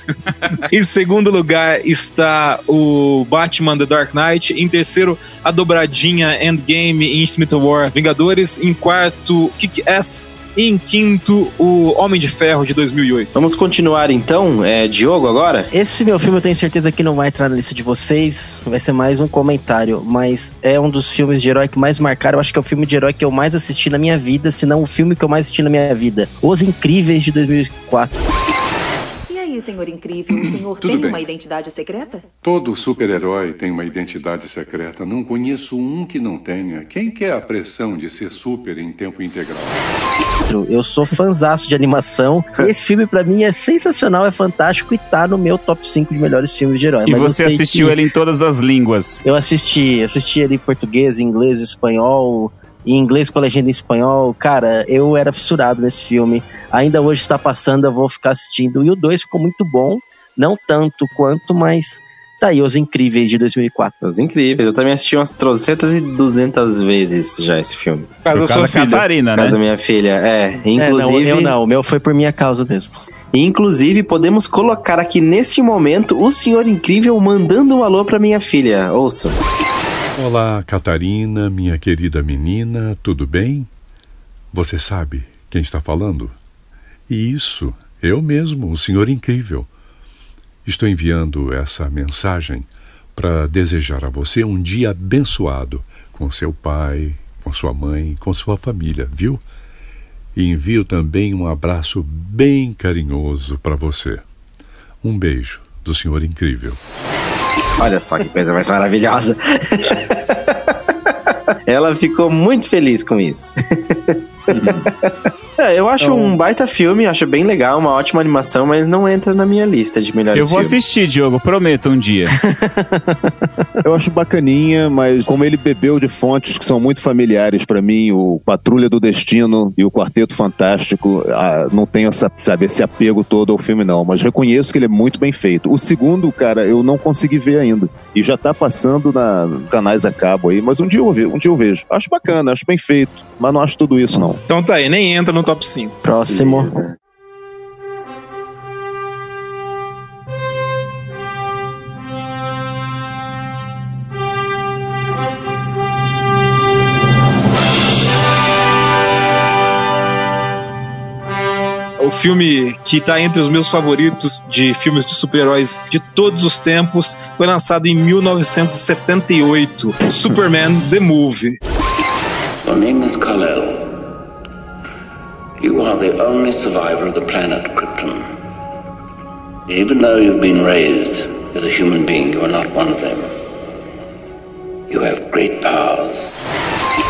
em segundo lugar está o Batman The Dark Knight. Em terceiro, a dobradinha Endgame e Infinite War Vingadores. Em quarto, Kick-Ass. E em quinto, o Homem de Ferro de 2008. Vamos continuar então, é, Diogo agora? Esse meu filme eu tenho certeza que não vai entrar na lista de vocês, vai ser mais um comentário, mas é um dos filmes de herói que mais marcaram. Eu acho que é o filme de herói que eu mais assisti na minha vida, se não o filme que eu mais assisti na minha vida. Os Incríveis de 2004. E senhor incrível, o senhor Tudo tem bem. uma identidade secreta? Todo super-herói tem uma identidade secreta. Não conheço um que não tenha. Quem quer a pressão de ser super em tempo integral? Eu sou fanzaço de animação. Esse filme pra mim é sensacional, é fantástico e tá no meu top 5 de melhores filmes de herói. E Mas você sei assistiu que- ele em todas as línguas. Eu assisti, assisti ele em português, em inglês, espanhol, em inglês com legenda em espanhol. Cara, eu era fissurado nesse filme. Ainda hoje está passando, eu vou ficar assistindo. E o 2 ficou muito bom, não tanto quanto, mas tá aí, Os Incríveis de 2004. Os incríveis. Eu também assisti umas trocentas e duzentas vezes já esse filme. Casa Por da causa sua da filha. Catarina, né? Casa da minha filha. É, É, inclusive. não, eu não, o meu foi por minha causa mesmo. Inclusive, podemos colocar aqui neste momento o Senhor Incrível mandando um alô pra minha filha. Ouça. Olá, Catarina, minha querida menina, tudo bem? Você sabe quem está falando? Isso, eu mesmo, o Senhor Incrível. Estou enviando essa mensagem para desejar a você um dia abençoado com seu pai, com sua mãe, com sua família, viu? E envio também um abraço bem carinhoso para você. Um beijo do Senhor Incrível. Olha só que coisa mais maravilhosa. Ela ficou muito feliz com isso. É, eu acho um baita filme, acho bem legal, uma ótima animação, mas não entra na minha lista de melhores Eu vou filmes. assistir, Diogo, prometo um dia. Eu acho bacaninha, mas como ele bebeu de fontes que são muito familiares pra mim, o Patrulha do Destino e o Quarteto Fantástico, ah, não tenho essa, sabe, esse apego todo ao filme não, mas reconheço que ele é muito bem feito. O segundo, cara, eu não consegui ver ainda e já tá passando na nos canais a cabo aí, mas um dia eu ve- um dia eu vejo. Acho bacana, acho bem feito, mas não acho tudo isso não. Então tá aí, nem entra no top 5. Próximo. Beleza. O filme que tá entre os meus favoritos de filmes de super-heróis de todos os tempos foi lançado em 1978, Superman The Movie. Your name is Kal-El. You are the only survivor of the planet Krypton. Even though you've been raised as a human being, you are not one of them. You have great powers.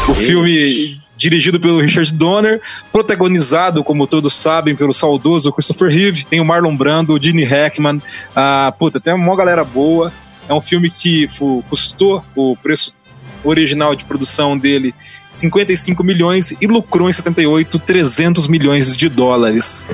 O filme dirigido pelo Richard Donner, protagonizado, como todos sabem, pelo saudoso Christopher Reeve, tem o Marlon Brando, o Gene Hackman, ah, puta, tem uma galera boa. É um filme que custou o preço original de produção dele 55 milhões e lucrou em 78 300 milhões de dólares.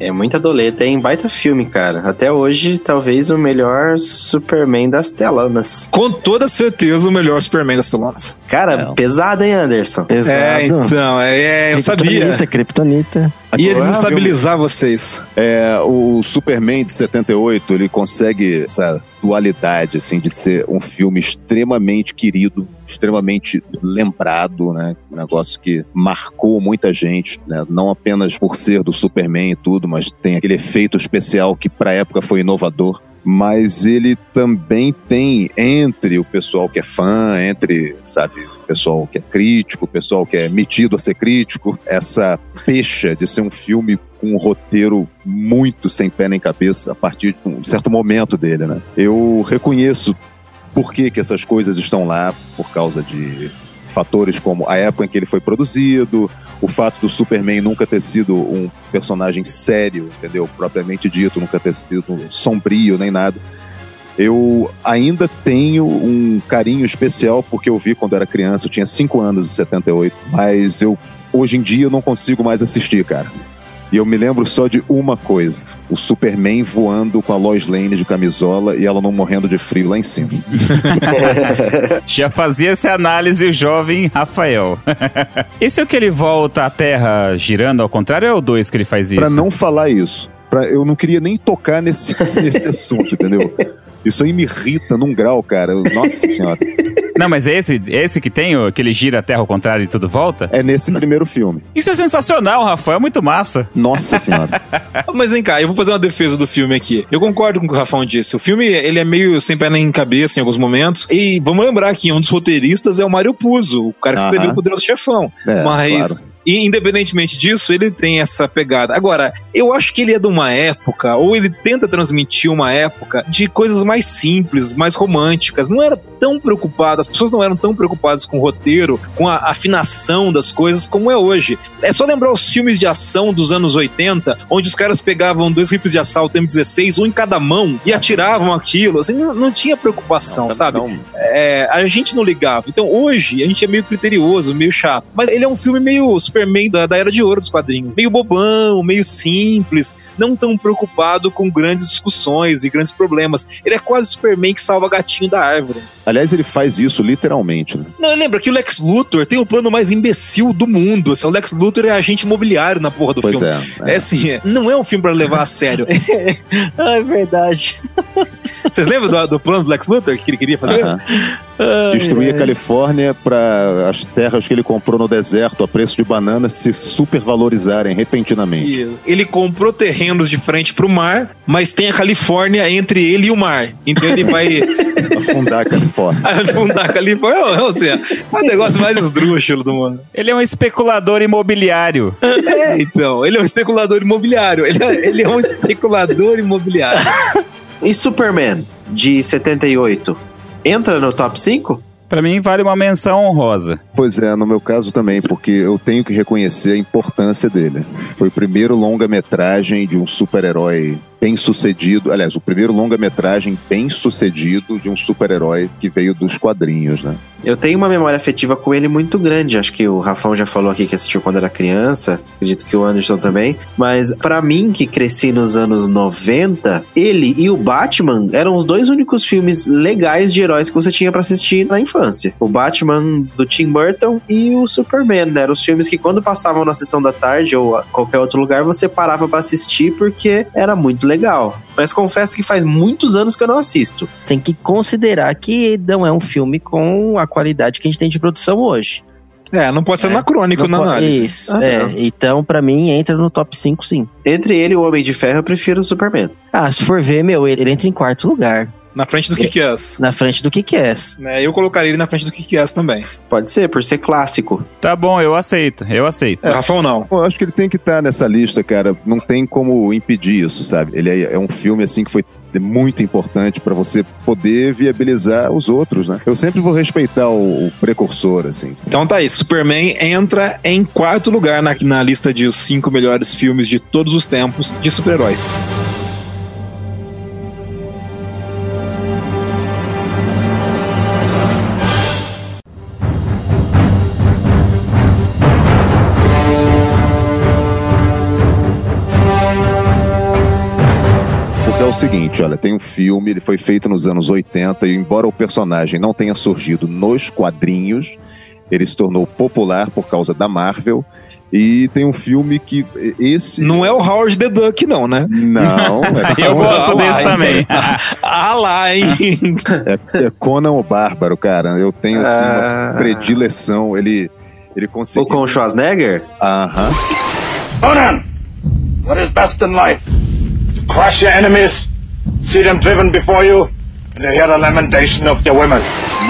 É muita doleta, hein? Baita filme, cara. Até hoje, talvez o melhor Superman das telonas. Com toda certeza, o melhor Superman das telonas. Cara, pesado, hein, Anderson? Pesado. É, então, é, é, eu sabia. Kryptonita, Kryptonita. Ia desestabilizar vocês. É, o Superman de 78, ele consegue essa dualidade, assim, de ser um filme extremamente querido, extremamente lembrado, né? Um negócio que marcou muita gente, né? Não apenas por ser do Superman e tudo, mas tem aquele efeito especial que pra época foi inovador. Mas ele também tem entre o pessoal que é fã, entre, sabe, o pessoal que é crítico, o pessoal que é metido a ser crítico, essa pecha de ser um filme com um roteiro muito sem pé nem cabeça a partir de um certo momento dele, né? Eu reconheço por que, que essas coisas estão lá, por causa de fatores como a época em que ele foi produzido, o fato do Superman nunca ter sido um personagem sério, entendeu? Propriamente dito, nunca ter sido sombrio nem nada. Eu ainda tenho um carinho especial porque eu vi quando era criança, eu tinha 5 anos em 78, mas eu hoje em dia eu não consigo mais assistir, cara. E eu me lembro só de uma coisa: o Superman voando com a Lois Lane de camisola e ela não morrendo de frio lá em cima. Já fazia essa análise o jovem Rafael. Esse é o que ele volta à Terra girando ao contrário ou é o 2 que ele faz isso? Pra não falar isso. Pra, eu não queria nem tocar nesse, nesse assunto, entendeu? Isso aí me irrita num grau, cara. Nossa senhora. Não, mas é esse, esse que tem, o- que ele gira a Terra ao contrário e tudo volta? É nesse primeiro filme. Isso é sensacional, Rafael, é muito massa. Nossa senhora. Mas vem cá, eu vou fazer uma defesa do filme aqui. Eu concordo com o que o Rafão disse. O filme, ele é meio sem pé nem cabeça em alguns momentos. E vamos lembrar que um dos roteiristas é o Mário Puzo, o cara que escreveu Aham. o Poderoso Chefão. É, Mas... claro. E independentemente disso, ele tem essa pegada. Agora, eu acho que ele é de uma época, ou ele tenta transmitir uma época de coisas mais simples, mais românticas. Não era tão preocupado, as pessoas não eram tão preocupadas com o roteiro, com a afinação das coisas como é hoje. É só lembrar os filmes de ação dos anos 80, onde os caras pegavam dois rifles de assalto M16, um em cada mão, e atiravam aquilo. Assim, não, não tinha preocupação, sabe? Não, É, a gente não ligava. Então hoje a gente é meio criterioso, meio chato. Mas ele é um filme meio Superman da, da era de ouro dos quadrinhos. Meio bobão, meio simples, não tão preocupado com grandes discussões e grandes problemas. Ele é quase Superman que salva gatinho da árvore. Aliás, ele faz isso literalmente. Né? Não, lembra que o Lex Luthor tem o plano mais imbecil do mundo. Assim, o Lex Luthor é agente imobiliário na porra do Pois filme. é, É assim, é- não é um filme pra levar a sério. Ah, é verdade. Vocês lembram do, do plano do Lex Luthor que ele queria fazer? Aham. Destruir a Califórnia para as terras que ele comprou no deserto a preço de banana se supervalorizarem repentinamente. Ele comprou terrenos de frente pro mar, mas tem a Califórnia entre ele e o mar. Então ele vai Afundar a Califórnia. afundar a Califórnia. Ou seja, é o negócio mais esdrúxulo do mundo. Ele é um especulador imobiliário. É, então. Ele é um especulador imobiliário. Ele é, ele é um especulador imobiliário. E Superman, de 78, entra no top 5? Pra mim, vale uma menção honrosa. Pois é, no meu caso também, porque eu tenho que reconhecer a importância dele. Foi o primeiro longa-metragem de um super-herói bem sucedido. Aliás, o primeiro longa-metragem bem sucedido de um super-herói que veio dos quadrinhos, né? Eu tenho uma memória afetiva com ele muito grande. Acho que o Rafão já falou aqui que assistiu quando era criança. Acredito que o Anderson também. Mas pra mim, que cresci nos anos 90, ele e o Batman eram os dois únicos filmes legais de heróis que você tinha pra assistir na infância. O Batman do Tim Burton e o Superman. né? Eram os filmes que quando passavam na sessão da tarde ou qualquer outro lugar, você parava pra assistir porque era muito legal. Mas confesso que faz muitos anos que eu não assisto. Tem que considerar que não é um filme com a qualidade que a gente tem de produção hoje. É, não pode ser anacrônico na análise. Isso, Ah, é. não. Então, pra mim, entra no top 5, sim. Entre ele e o Homem de Ferro, eu prefiro o Superman. Ah, se for ver, meu, ele, ele entra em quarto lugar. Na frente do Kick-Ass. Na frente do que que é. Né, eu colocaria ele na frente do Kick-Ass também. Pode ser, por ser clássico. Tá bom, eu aceito, eu aceito. Rafão não. Eu acho que ele tem que estar nessa lista, cara. Não tem como impedir isso, sabe? Ele é, é um filme assim que foi muito importante pra você poder viabilizar os outros, né? Eu sempre vou respeitar o, o precursor, assim. Então tá aí, Superman entra em quarto lugar na, na lista de os cinco melhores filmes de todos os tempos de super-heróis. O seguinte, olha, tem um filme, ele foi feito nos anos 80 e embora o personagem não tenha surgido nos quadrinhos, ele se tornou popular por causa da Marvel. E tem um filme que esse Não é o Howard the Duck, não, né? não, é Eu gosto Ah, lá, desse também. ah lá, hein? É, é Conan o Bárbaro, cara. Eu tenho assim, Ah. uma predileção. Ele, ele Ou conseguiu. com o Schwarzenegger? Aham. Conan, what is best in life? Crush your enemies, see them driven before you, and hear the lamentation of your women.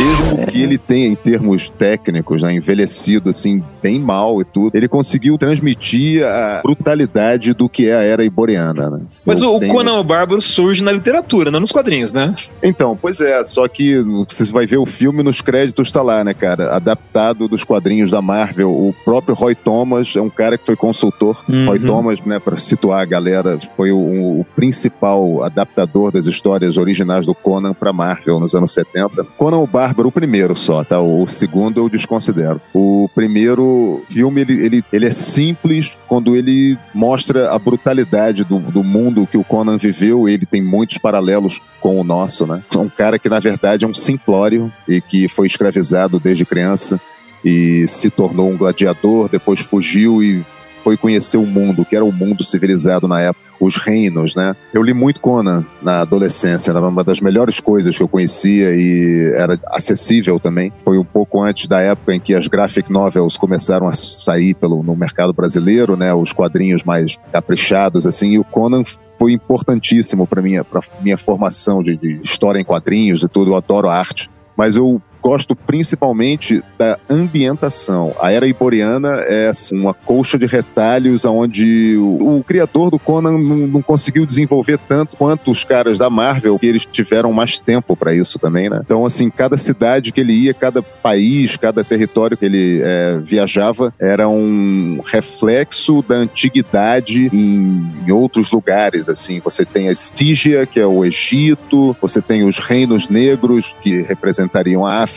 Mesmo que ele tenha, em termos técnicos, né, envelhecido assim, bem mal e tudo, ele conseguiu transmitir a brutalidade do que é a era iboriana, né? Mas o, Conan o Bárbaro surge na literatura, não nos quadrinhos, né? Então, pois é, só que você vai ver o filme nos créditos tá lá, né, cara? Adaptado dos quadrinhos da Marvel. O próprio Roy Thomas é um cara que foi consultor. Uhum. Roy Thomas, né, para situar a galera, foi o, o principal adaptador das histórias originais do Conan pra Marvel nos anos 70. Conan o Bárbaro, o primeiro só, tá? O segundo eu desconsidero. O primeiro filme, ele, ele, ele é simples quando ele mostra a brutalidade do, do mundo que o Conan viveu. Ele tem muitos paralelos com o nosso, né? É um cara que, na verdade, é um simplório e que foi escravizado desde criança e se tornou um gladiador, depois fugiu e foi conhecer o mundo, que era o mundo civilizado na época, os reinos, né? Eu li muito Conan na adolescência, era uma das melhores coisas que eu conhecia e era acessível também. Foi um pouco antes da época em que as graphic novels começaram a sair pelo, no mercado brasileiro, né? Os quadrinhos mais caprichados, assim, e o Conan foi importantíssimo para minha, minha formação de, de história em quadrinhos e tudo. Eu adoro arte. Mas eu gosto principalmente da ambientação. A era iboriana é assim, uma colcha de retalhos onde o, o criador do Conan não, não conseguiu desenvolver tanto quanto os caras da Marvel, que eles tiveram mais tempo para isso também, né? Então, assim, cada cidade que ele ia, cada país, cada território que ele é, viajava era um reflexo da antiguidade em, em outros lugares, assim. Você tem a Estígia, que é o Egito, você tem os reinos negros, que representariam a África.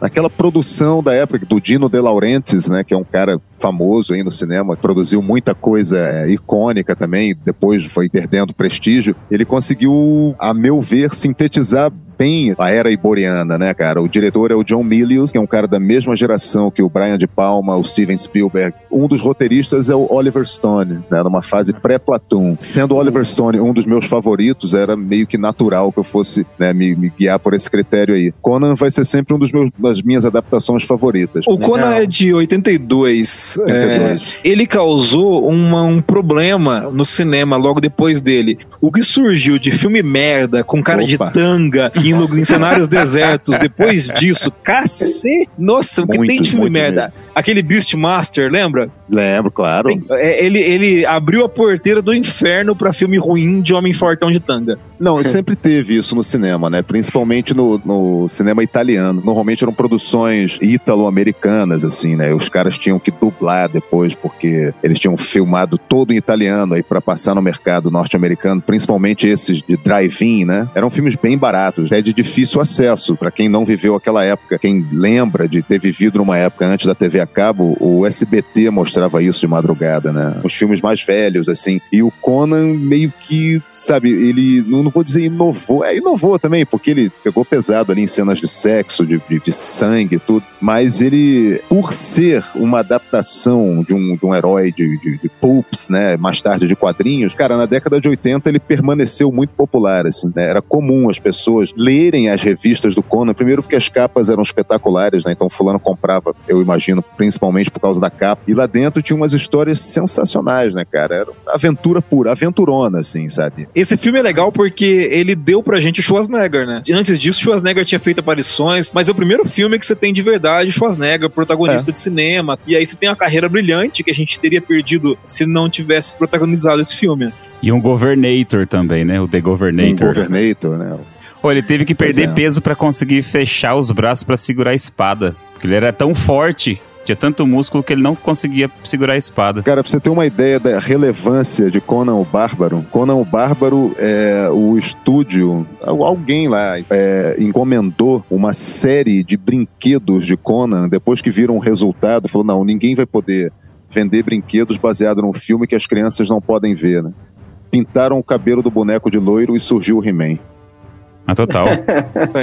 Naquela produção da época do Dino De Laurentiis, né, que é um cara famoso aí no cinema, produziu muita coisa é, icônica também, depois foi perdendo prestígio. Ele conseguiu, a meu ver, sintetizar bem a era iboriana, né, cara? O diretor é o John Milius, que é um cara da mesma geração que o Brian De Palma, o Steven Spielberg. Um dos roteiristas é o Oliver Stone, né, numa fase pré-Platoon. Sendo o Oliver Stone um dos meus favoritos, era meio que natural que eu fosse né, me, me guiar por esse critério aí. Conan vai ser sempre um dos meus, das minhas adaptações favoritas. O Conan é de 82. 82. É, ele causou uma- um problema no cinema logo depois dele. O que surgiu de filme merda, com cara de Opa. tanga, em, lu- em cenários desertos, depois disso, cacete! Nossa, o que tem de filme merda? mesmo. Aquele Beastmaster, lembra? Lembro, claro. É, ele, ele abriu a porteira do inferno pra filme ruim de homem fortão de tanga. Não, sempre teve isso no cinema, né? Principalmente no, no cinema italiano. Normalmente eram produções ítalo-americanas, assim, né? Os caras tinham que dublar depois, porque eles tinham filmado todo em italiano aí para passar no mercado norte-americano, principalmente esses de drive-in, né? Eram filmes bem baratos, é de difícil acesso para quem não viveu aquela época. Quem lembra de ter vivido numa época antes da TV a cabo, o SBT mostrava isso de madrugada, né? Os filmes mais velhos, assim. E o Conan meio que, sabe, ele, não, vou dizer inovou, é, inovou também, porque ele pegou pesado ali em cenas de sexo, de, de, de sangue e tudo, mas ele, por ser uma adaptação de um, de um herói de, de, de pulps, né, mais tarde de quadrinhos, cara, na década de 80 ele permaneceu muito popular, assim, né? Era comum as pessoas lerem as revistas do Conan, primeiro porque as capas eram espetaculares, né? Então fulano comprava, eu imagino, principalmente por causa da capa, e lá dentro tinha umas histórias sensacionais, né, cara? Era uma aventura pura, aventurona, assim, sabe? Esse filme é legal porque ele deu pra gente o Schwarzenegger, né? Antes disso, Schwarzenegger tinha feito aparições, mas é o primeiro filme que você tem de verdade Schwarzenegger, protagonista de cinema. E aí você tem uma carreira brilhante que a gente teria perdido se não tivesse protagonizado esse filme. E um Governator também, né? O The Um Governator. Governator, né? Pô, ele teve que perder é. peso pra conseguir fechar os braços pra segurar a espada. Porque ele era tão forte, tinha tanto músculo que ele não conseguia segurar a espada. Cara, pra você ter uma ideia da relevância de Conan o Bárbaro, Conan o Bárbaro, é, o estúdio, alguém lá é, encomendou uma série de brinquedos de Conan, depois que viram o resultado, falou, não, ninguém vai poder vender brinquedos baseado num filme que as crianças não podem ver, né? Pintaram o cabelo do boneco de loiro e surgiu o He-Man. Ah, total.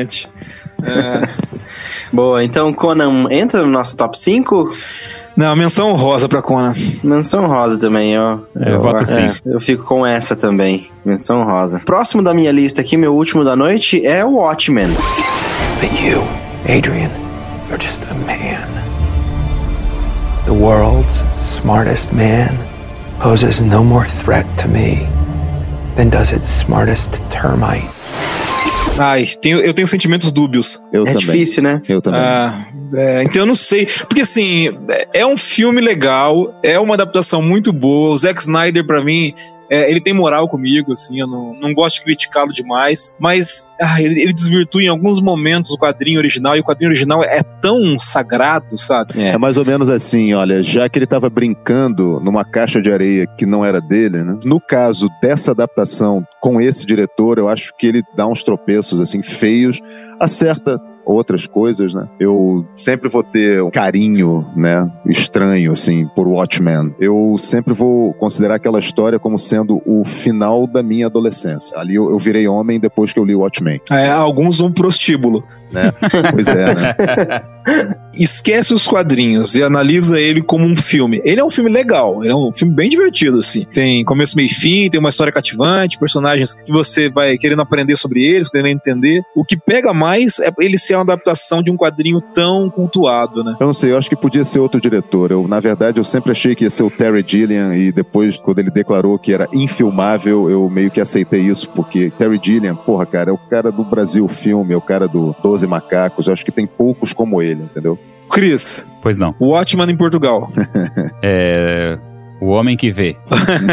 É... Boa, então Conan entra no nosso top 5? Não, menção rosa pra Conan. Menção rosa também, ó. Eu voto sim. é, eu fico com essa também. Menção rosa. Próximo da minha lista aqui, meu último da noite, é o Watchmen. But you, Adrian, you're just a man. The world's smartest man poses no more threat to me than does its smartest termite. Ai, tenho, eu tenho sentimentos dúbios. Eu é também. difícil, né? Eu também. Ah, é, então eu não sei. Porque assim, é- é um filme legal, é uma adaptação muito boa. O Zack Snyder, pra mim, é, ele tem moral comigo, assim, eu não, não gosto de criticá-lo demais. Mas ah, ele, ele desvirtua em alguns momentos o quadrinho original, e o quadrinho original é tão sagrado, sabe? É mais ou menos assim, olha, já que ele estava brincando numa caixa de areia que não era dele, né? No caso dessa adaptação com esse diretor, eu acho que ele dá uns tropeços assim feios, acerta outras coisas, né? Eu sempre vou ter um carinho, né, estranho assim por Watchmen. Eu sempre vou considerar aquela história como sendo o final da minha adolescência. Ali eu, eu virei homem depois que eu li Watchmen, É, alguns um prostíbulo. Né? pois é, né? esquece os quadrinhos e analisa ele como um filme. Ele é um filme legal, ele é um filme bem divertido, assim. Tem começo, meio e fim, tem uma história cativante, personagens que você vai querendo aprender sobre eles, querendo entender. O que pega mais é ele ser uma adaptação de um quadrinho tão cultuado, né? Eu não sei, eu acho que podia ser outro diretor. Eu, na verdade, eu sempre achei que ia ser o Terry Gilliam e depois, quando ele declarou que era infilmável, eu meio que aceitei isso, porque Terry Gilliam, porra, cara, é o cara do Brasil Filme, é o cara do Doze Macacos, eu acho que tem poucos como ele, entendeu? Chris, Pois não. Watchman em Portugal. É. O Homem que Vê.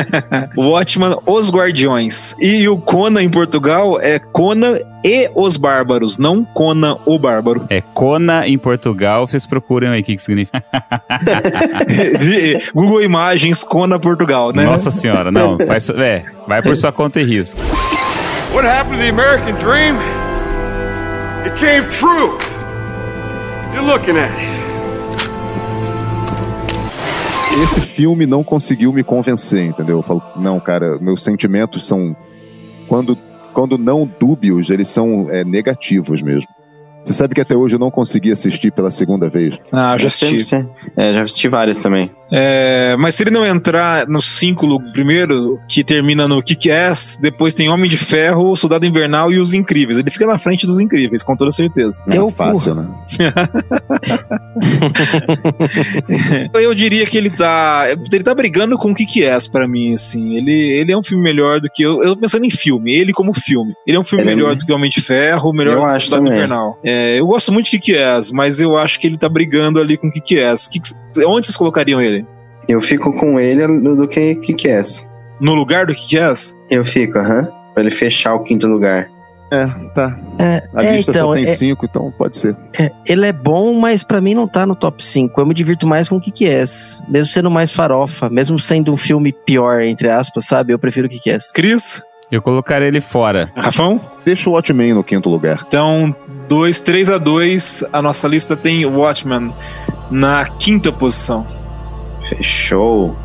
Watchman, Os Guardiões. E o Conan em Portugal é Conan e os Bárbaros, não Conan o Bárbaro. É Kona em Portugal. Vocês procuram aí o que, que significa. Google Imagens, Conan Portugal, né? Nossa senhora, não. Faz, é, vai por sua conta e risco. What happened to the American dream? It came true. You're looking at it. Esse filme não conseguiu me convencer, entendeu? Eu falo, não, cara, meus sentimentos são. Quando, quando não dúbios, eles são é, negativos mesmo. Você sabe que até hoje eu não consegui assistir pela segunda vez. Ah, já Eu assisti. É, já assisti várias também. É, mas se ele não entrar no círculo primeiro, que termina no Kick-Ass, depois tem Homem de Ferro, Soldado Invernal e Os Incríveis. Ele fica na frente dos Incríveis, com toda certeza. É Eu, fácil, né? Eu diria que ele tá. Ele tá brigando com o Kick-Ass pra mim, assim. Ele, ele é um filme melhor do que. Eu, eu pensando em filme, ele como filme. Ele é um filme Ele é melhor um- do que Homem de Ferro, melhor Eu do que Soldado também. Invernal. É, eu gosto muito de Kick-Ass, mas eu acho que ele tá brigando ali com o Kick-Ass. Que que- onde vocês colocariam ele? Eu fico com ele do do que que que é. No lugar do Kick-Ass? Eu fico, aham. Pra ele fechar o quinto lugar. É, tá. É, A é, lista então, só tem é- cinco, então pode ser. é, ele é bom, mas pra mim não tá no top 5. Eu me divirto mais com o que que é. Mesmo sendo mais farofa, mesmo sendo um filme pior, entre aspas, sabe? Eu prefiro o que que é. Cris? Eu colocaria ele fora. Rafão? Deixa o Watchmen no quinto lugar. Então, 2, 3 a 2 a nossa lista tem Watchmen na quinta posição. Fechou.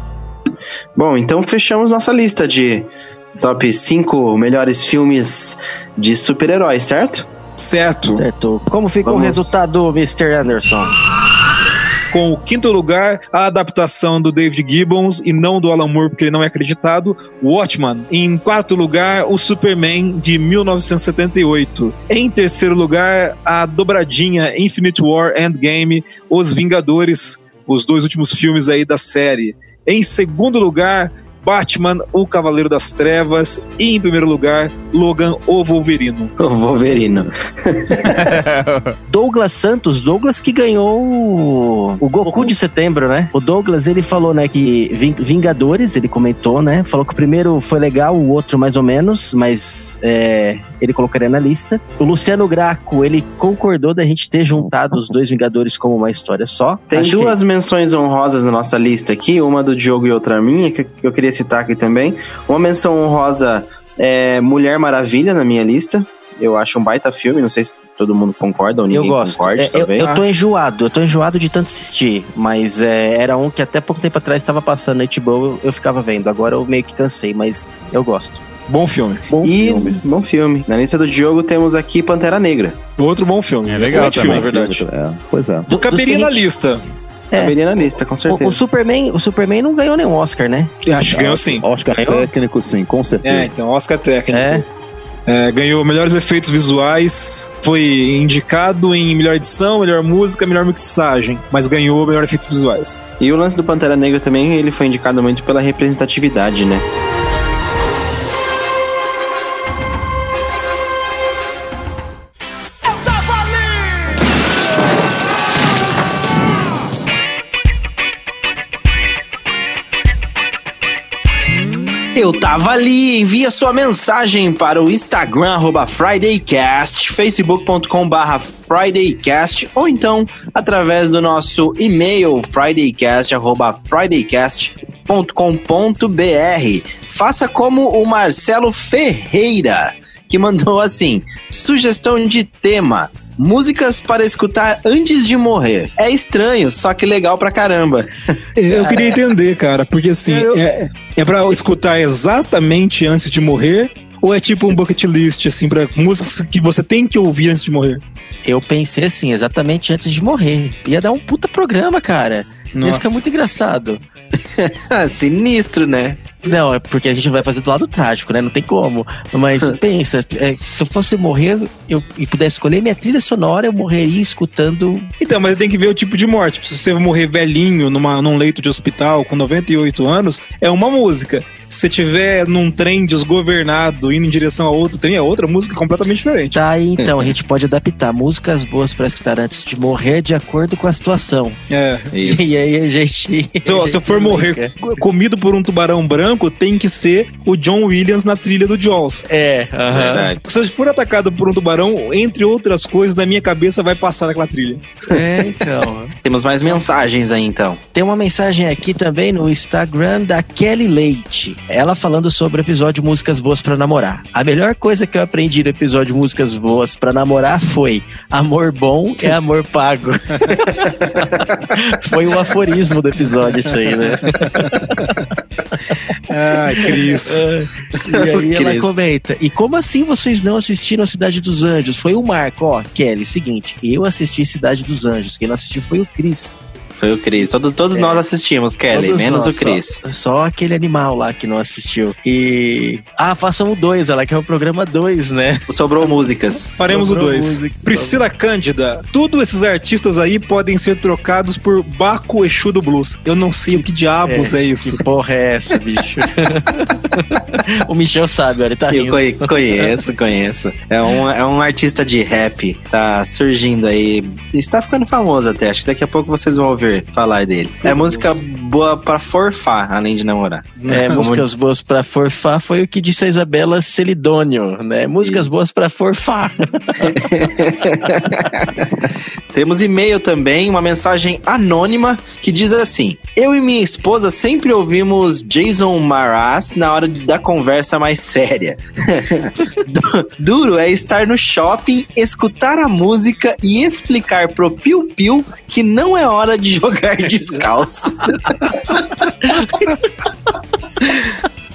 Bom, então fechamos nossa lista de top 5 melhores filmes de super-heróis, certo? Certo. Certo. Como fica o Vamos. resultado, Mr. Anderson? Com o quinto lugar, a adaptação do David Gibbons e não do Alan Moore, porque ele não é acreditado, Watchman. Em quarto lugar, o Superman de 1978. Em terceiro lugar, a dobradinha Infinite War Endgame, Os Vingadores, os dois últimos filmes aí da série. Em segundo lugar, Batman, o Cavaleiro das Trevas. E em primeiro lugar, Logan, o Wolverino. O Wolverino. Douglas Santos, Douglas que ganhou o, Goku de setembro, né? O Douglas, ele falou, né, que Ving- Vingadores, ele comentou, né? Falou que o primeiro foi legal, o outro mais ou menos, mas é, ele colocaria na lista. O Luciano Graco, ele concordou da gente ter juntado os dois Vingadores como uma história só. Tem Acho que- duas menções honrosas na nossa lista aqui, uma do Diogo e outra minha, que eu queria citar aqui também. Uma menção honrosa é Mulher Maravilha na minha lista. Eu acho um baita filme, não sei se todo mundo concorda ou Eu ninguém gosto. concorde, É, eu, talvez. eu tô enjoado, eu tô enjoado de tanto assistir. Mas é, era um que até pouco tempo atrás estava passando na HBO, eu, eu ficava vendo. Agora eu meio que cansei, mas eu gosto. Bom filme. Bom e filme. bom filme. Na lista do Diogo temos aqui Pantera Negra. Outro bom filme. É legal Excelente também. filme, na verdade. É, pois é. Do- a na gente- lista. É. Caberia na lista, com O, certeza. o Superman, o Superman não ganhou nenhum Oscar, né? Acho que ganhou sim. Oscar Ganhou? técnico, sim, com É, certeza. então, Oscar técnico. É. É, ganhou melhores efeitos visuais, foi indicado em melhor edição, melhor música, melhor mixagem, mas ganhou melhor efeitos visuais. E o lance do Pantera Negra também, ele foi indicado muito pela representatividade, né? Ali, envia sua mensagem para o Instagram, arroba FridayCast, facebook.com barra FridayCast, ou então através do nosso e-mail, fridaycast, arroba fridaycast.com.br. Faça como o Marcelo Ferreira, que mandou assim, sugestão de tema, músicas para escutar antes de morrer. É estranho, só que legal pra caramba. Eu queria entender, cara, porque assim, é, é pra escutar exatamente antes de morrer? Ou é tipo um bucket list, assim, pra músicas que você tem que ouvir antes de morrer? Eu pensei assim, exatamente antes de morrer. Ia dar um puta programa, cara. Ia Nossa. ficar muito engraçado. Sinistro, né? Não, é porque a gente vai fazer do lado trágico, né? Não tem como. Mas pensa, é, se eu fosse morrer eu, e pudesse escolher minha trilha sonora, eu morreria escutando. Então, mas tem que ver o tipo de morte. Se você morrer velhinho numa, num leito de hospital com 98 anos, é uma música. Se você tiver num trem desgovernado indo em direção a outro trem, é outra música completamente diferente. Tá aí, então, a gente pode adaptar músicas boas pra escutar antes de morrer de acordo com a situação. É, isso. E aí a gente. Se, eu- se eu for morrer co- comido por um tubarão branco, tem que ser o John Williams na trilha do Jaws. É, aham. Verdade. Se eu for atacado por um tubarão, entre outras coisas, na minha cabeça vai passar aquela trilha. É, então. Temos mais mensagens aí, então. Tem uma mensagem aqui também no Instagram da Kelly Leite. Ela falando sobre o episódio Músicas Boas pra Namorar. A melhor coisa que eu aprendi no episódio Músicas Boas pra Namorar foi: amor bom é amor pago. foi o aforismo do episódio, isso aí, né? Ai, Cris. E aí ela comenta: E como assim vocês não assistiram a Cidade dos Anjos? Foi o Marco, ó, Kelly, seguinte, eu assisti Cidade dos Anjos. Quem não assistiu foi o Cris. Foi o Cris. Todos, todos É. nós assistimos, Kelly, Todos menos nós, o Cris. Só, só aquele animal lá que não assistiu. E. Ah, façam o 2, ela quer o programa 2, né? Sobrou músicas. Faremos o Sobrou 2. música, Priscila Cândida. Todos esses artistas aí podem ser trocados por Baco Exu do Blues. Eu não sei o que diabos é, isso. Que porra é essa, bicho? o Michel sabe, olha, ele tá Eu rindo. conhe- conheço, conheço. É um, é um artista de rap. Tá surgindo aí. Está ficando famoso até. Acho que daqui a pouco vocês vão ouvir falar dele. É música boa pra forfar, além de namorar. É, Como- músicas boas pra forfar foi o que disse a Isabela Celidônio, né? Músicas Isso. boas pra forfar. Temos e-mail também, uma mensagem anônima que diz assim: Eu e minha esposa sempre ouvimos Jason Mraz na hora da conversa mais séria. Du- Duro é estar no shopping, escutar a música e explicar pro Piu Piu que não é hora de jogar descalço.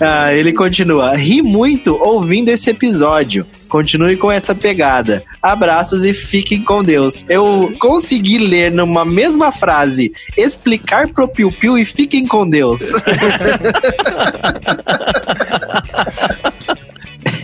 Ah, ele continua. Ri muito ouvindo esse episódio. Continue com essa pegada. Abraços e fiquem com Deus. Eu consegui ler numa mesma frase explicar pro Piu Piu e fiquem com Deus.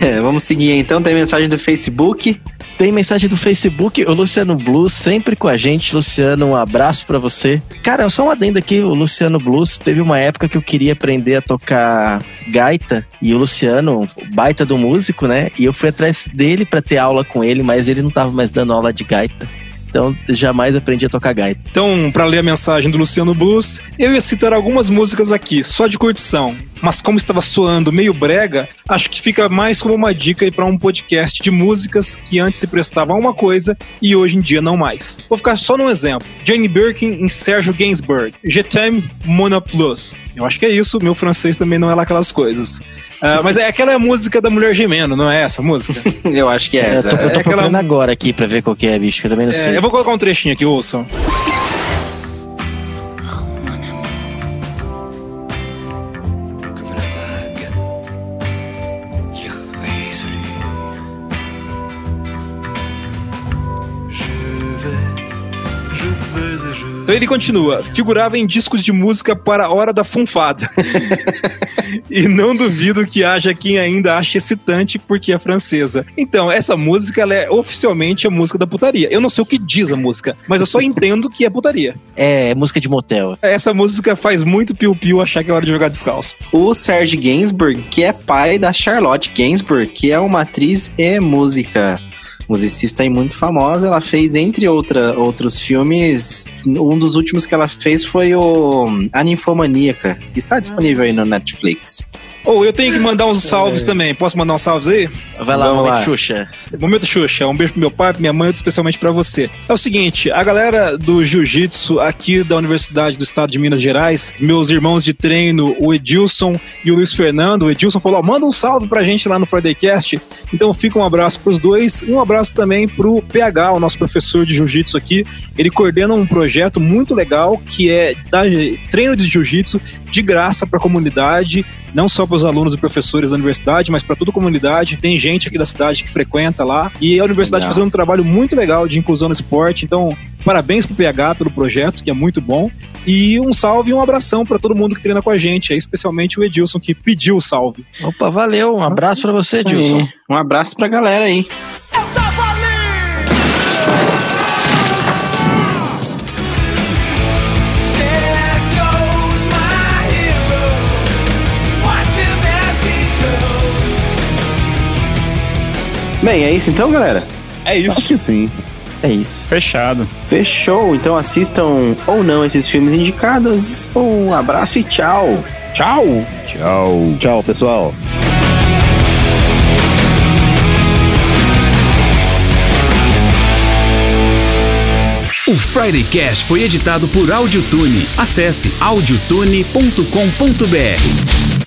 É, vamos seguir então. Tem mensagem do Facebook. Tem mensagem do Facebook, o Luciano Blues sempre com a gente. Luciano, um abraço pra você. Cara, só um adendo aqui, o Luciano Blues teve uma época que eu queria aprender a tocar gaita e o Luciano, baita do músico, né? E eu fui atrás dele pra ter aula com ele, mas ele não tava mais dando aula de gaita. Então, jamais aprendi a tocar gaita. Então, pra ler a mensagem do Luciano Blues, eu ia citar algumas músicas aqui, só de curtição. Mas como estava soando meio brega, acho que fica mais como uma dica aí pra um podcast de músicas que antes se prestavam a uma coisa e hoje em dia não mais. Vou ficar só num exemplo. Jane Birkin em Serge Gainsbourg. Je t'aime, mon plus. Eu acho que é isso, meu francês também não é lá aquelas coisas. Ah, mas é aquela música da mulher gemendo, não é essa música? Eu acho que é eu tô, essa. eu tô É aquela- procurando agora aqui pra ver qual que é, bicho, que eu também não É, sei. eu vou colocar um trechinho aqui, ouçam. Continua, figurava em discos de música para a hora da funfada. e não duvido que haja quem ainda ache excitante porque é francesa. Então, essa música ela é oficialmente a música da putaria. Eu não sei o que diz a música, mas eu só entendo que é putaria. É, música de motel. Essa música faz muito piu-piu achar que é hora de jogar descalço. O Serge Gainsbourg, que é pai da Charlotte Gainsbourg, que é uma atriz e música. Musicista e muito famosa, ela fez, entre outra, outros filmes, um dos últimos que ela fez foi o A Ninfomaníaca, que está disponível aí no Netflix. Ou eu tenho que mandar uns salves também. Posso mandar uns salves aí? Vai lá, Vamos momento lá. Xuxa. Momento Xuxa, um beijo pro meu pai, pra minha mãe, outro especialmente pra você. É o seguinte, a galera do Jiu-Jitsu aqui da Universidade do Estado de Minas Gerais, meus irmãos de treino, o Edilson e o Luiz Fernando, o Edilson falou, ó, manda um salve pra gente lá no Fridaycast. Então fica um abraço pros dois e um abraço também pro PH, o nosso professor de Jiu-Jitsu aqui. Ele coordena um projeto muito legal que é dar treino de Jiu-Jitsu de graça pra comunidade, não só para os alunos e professores da universidade, mas para toda a comunidade. Tem gente aqui da cidade que frequenta lá e a universidade Legal. fazendo um trabalho muito legal de inclusão no esporte. Então, parabéns pro PH pelo projeto, que é muito bom. E um salve e um abração para todo mundo que treina com a gente, especialmente o Edilson que pediu o salve. Opa, valeu. Um abraço pra você, Isso aí. Dilson. Um abraço pra galera aí. Bem, é isso então, galera? É isso. Acho que sim. É isso. Fechado. Fechou. Então assistam ou não esses filmes indicados. Um abraço e tchau. Tchau! Tchau. Tchau, pessoal. O Friday Cast foi editado por Audiotune. Acesse audiotune.com.br.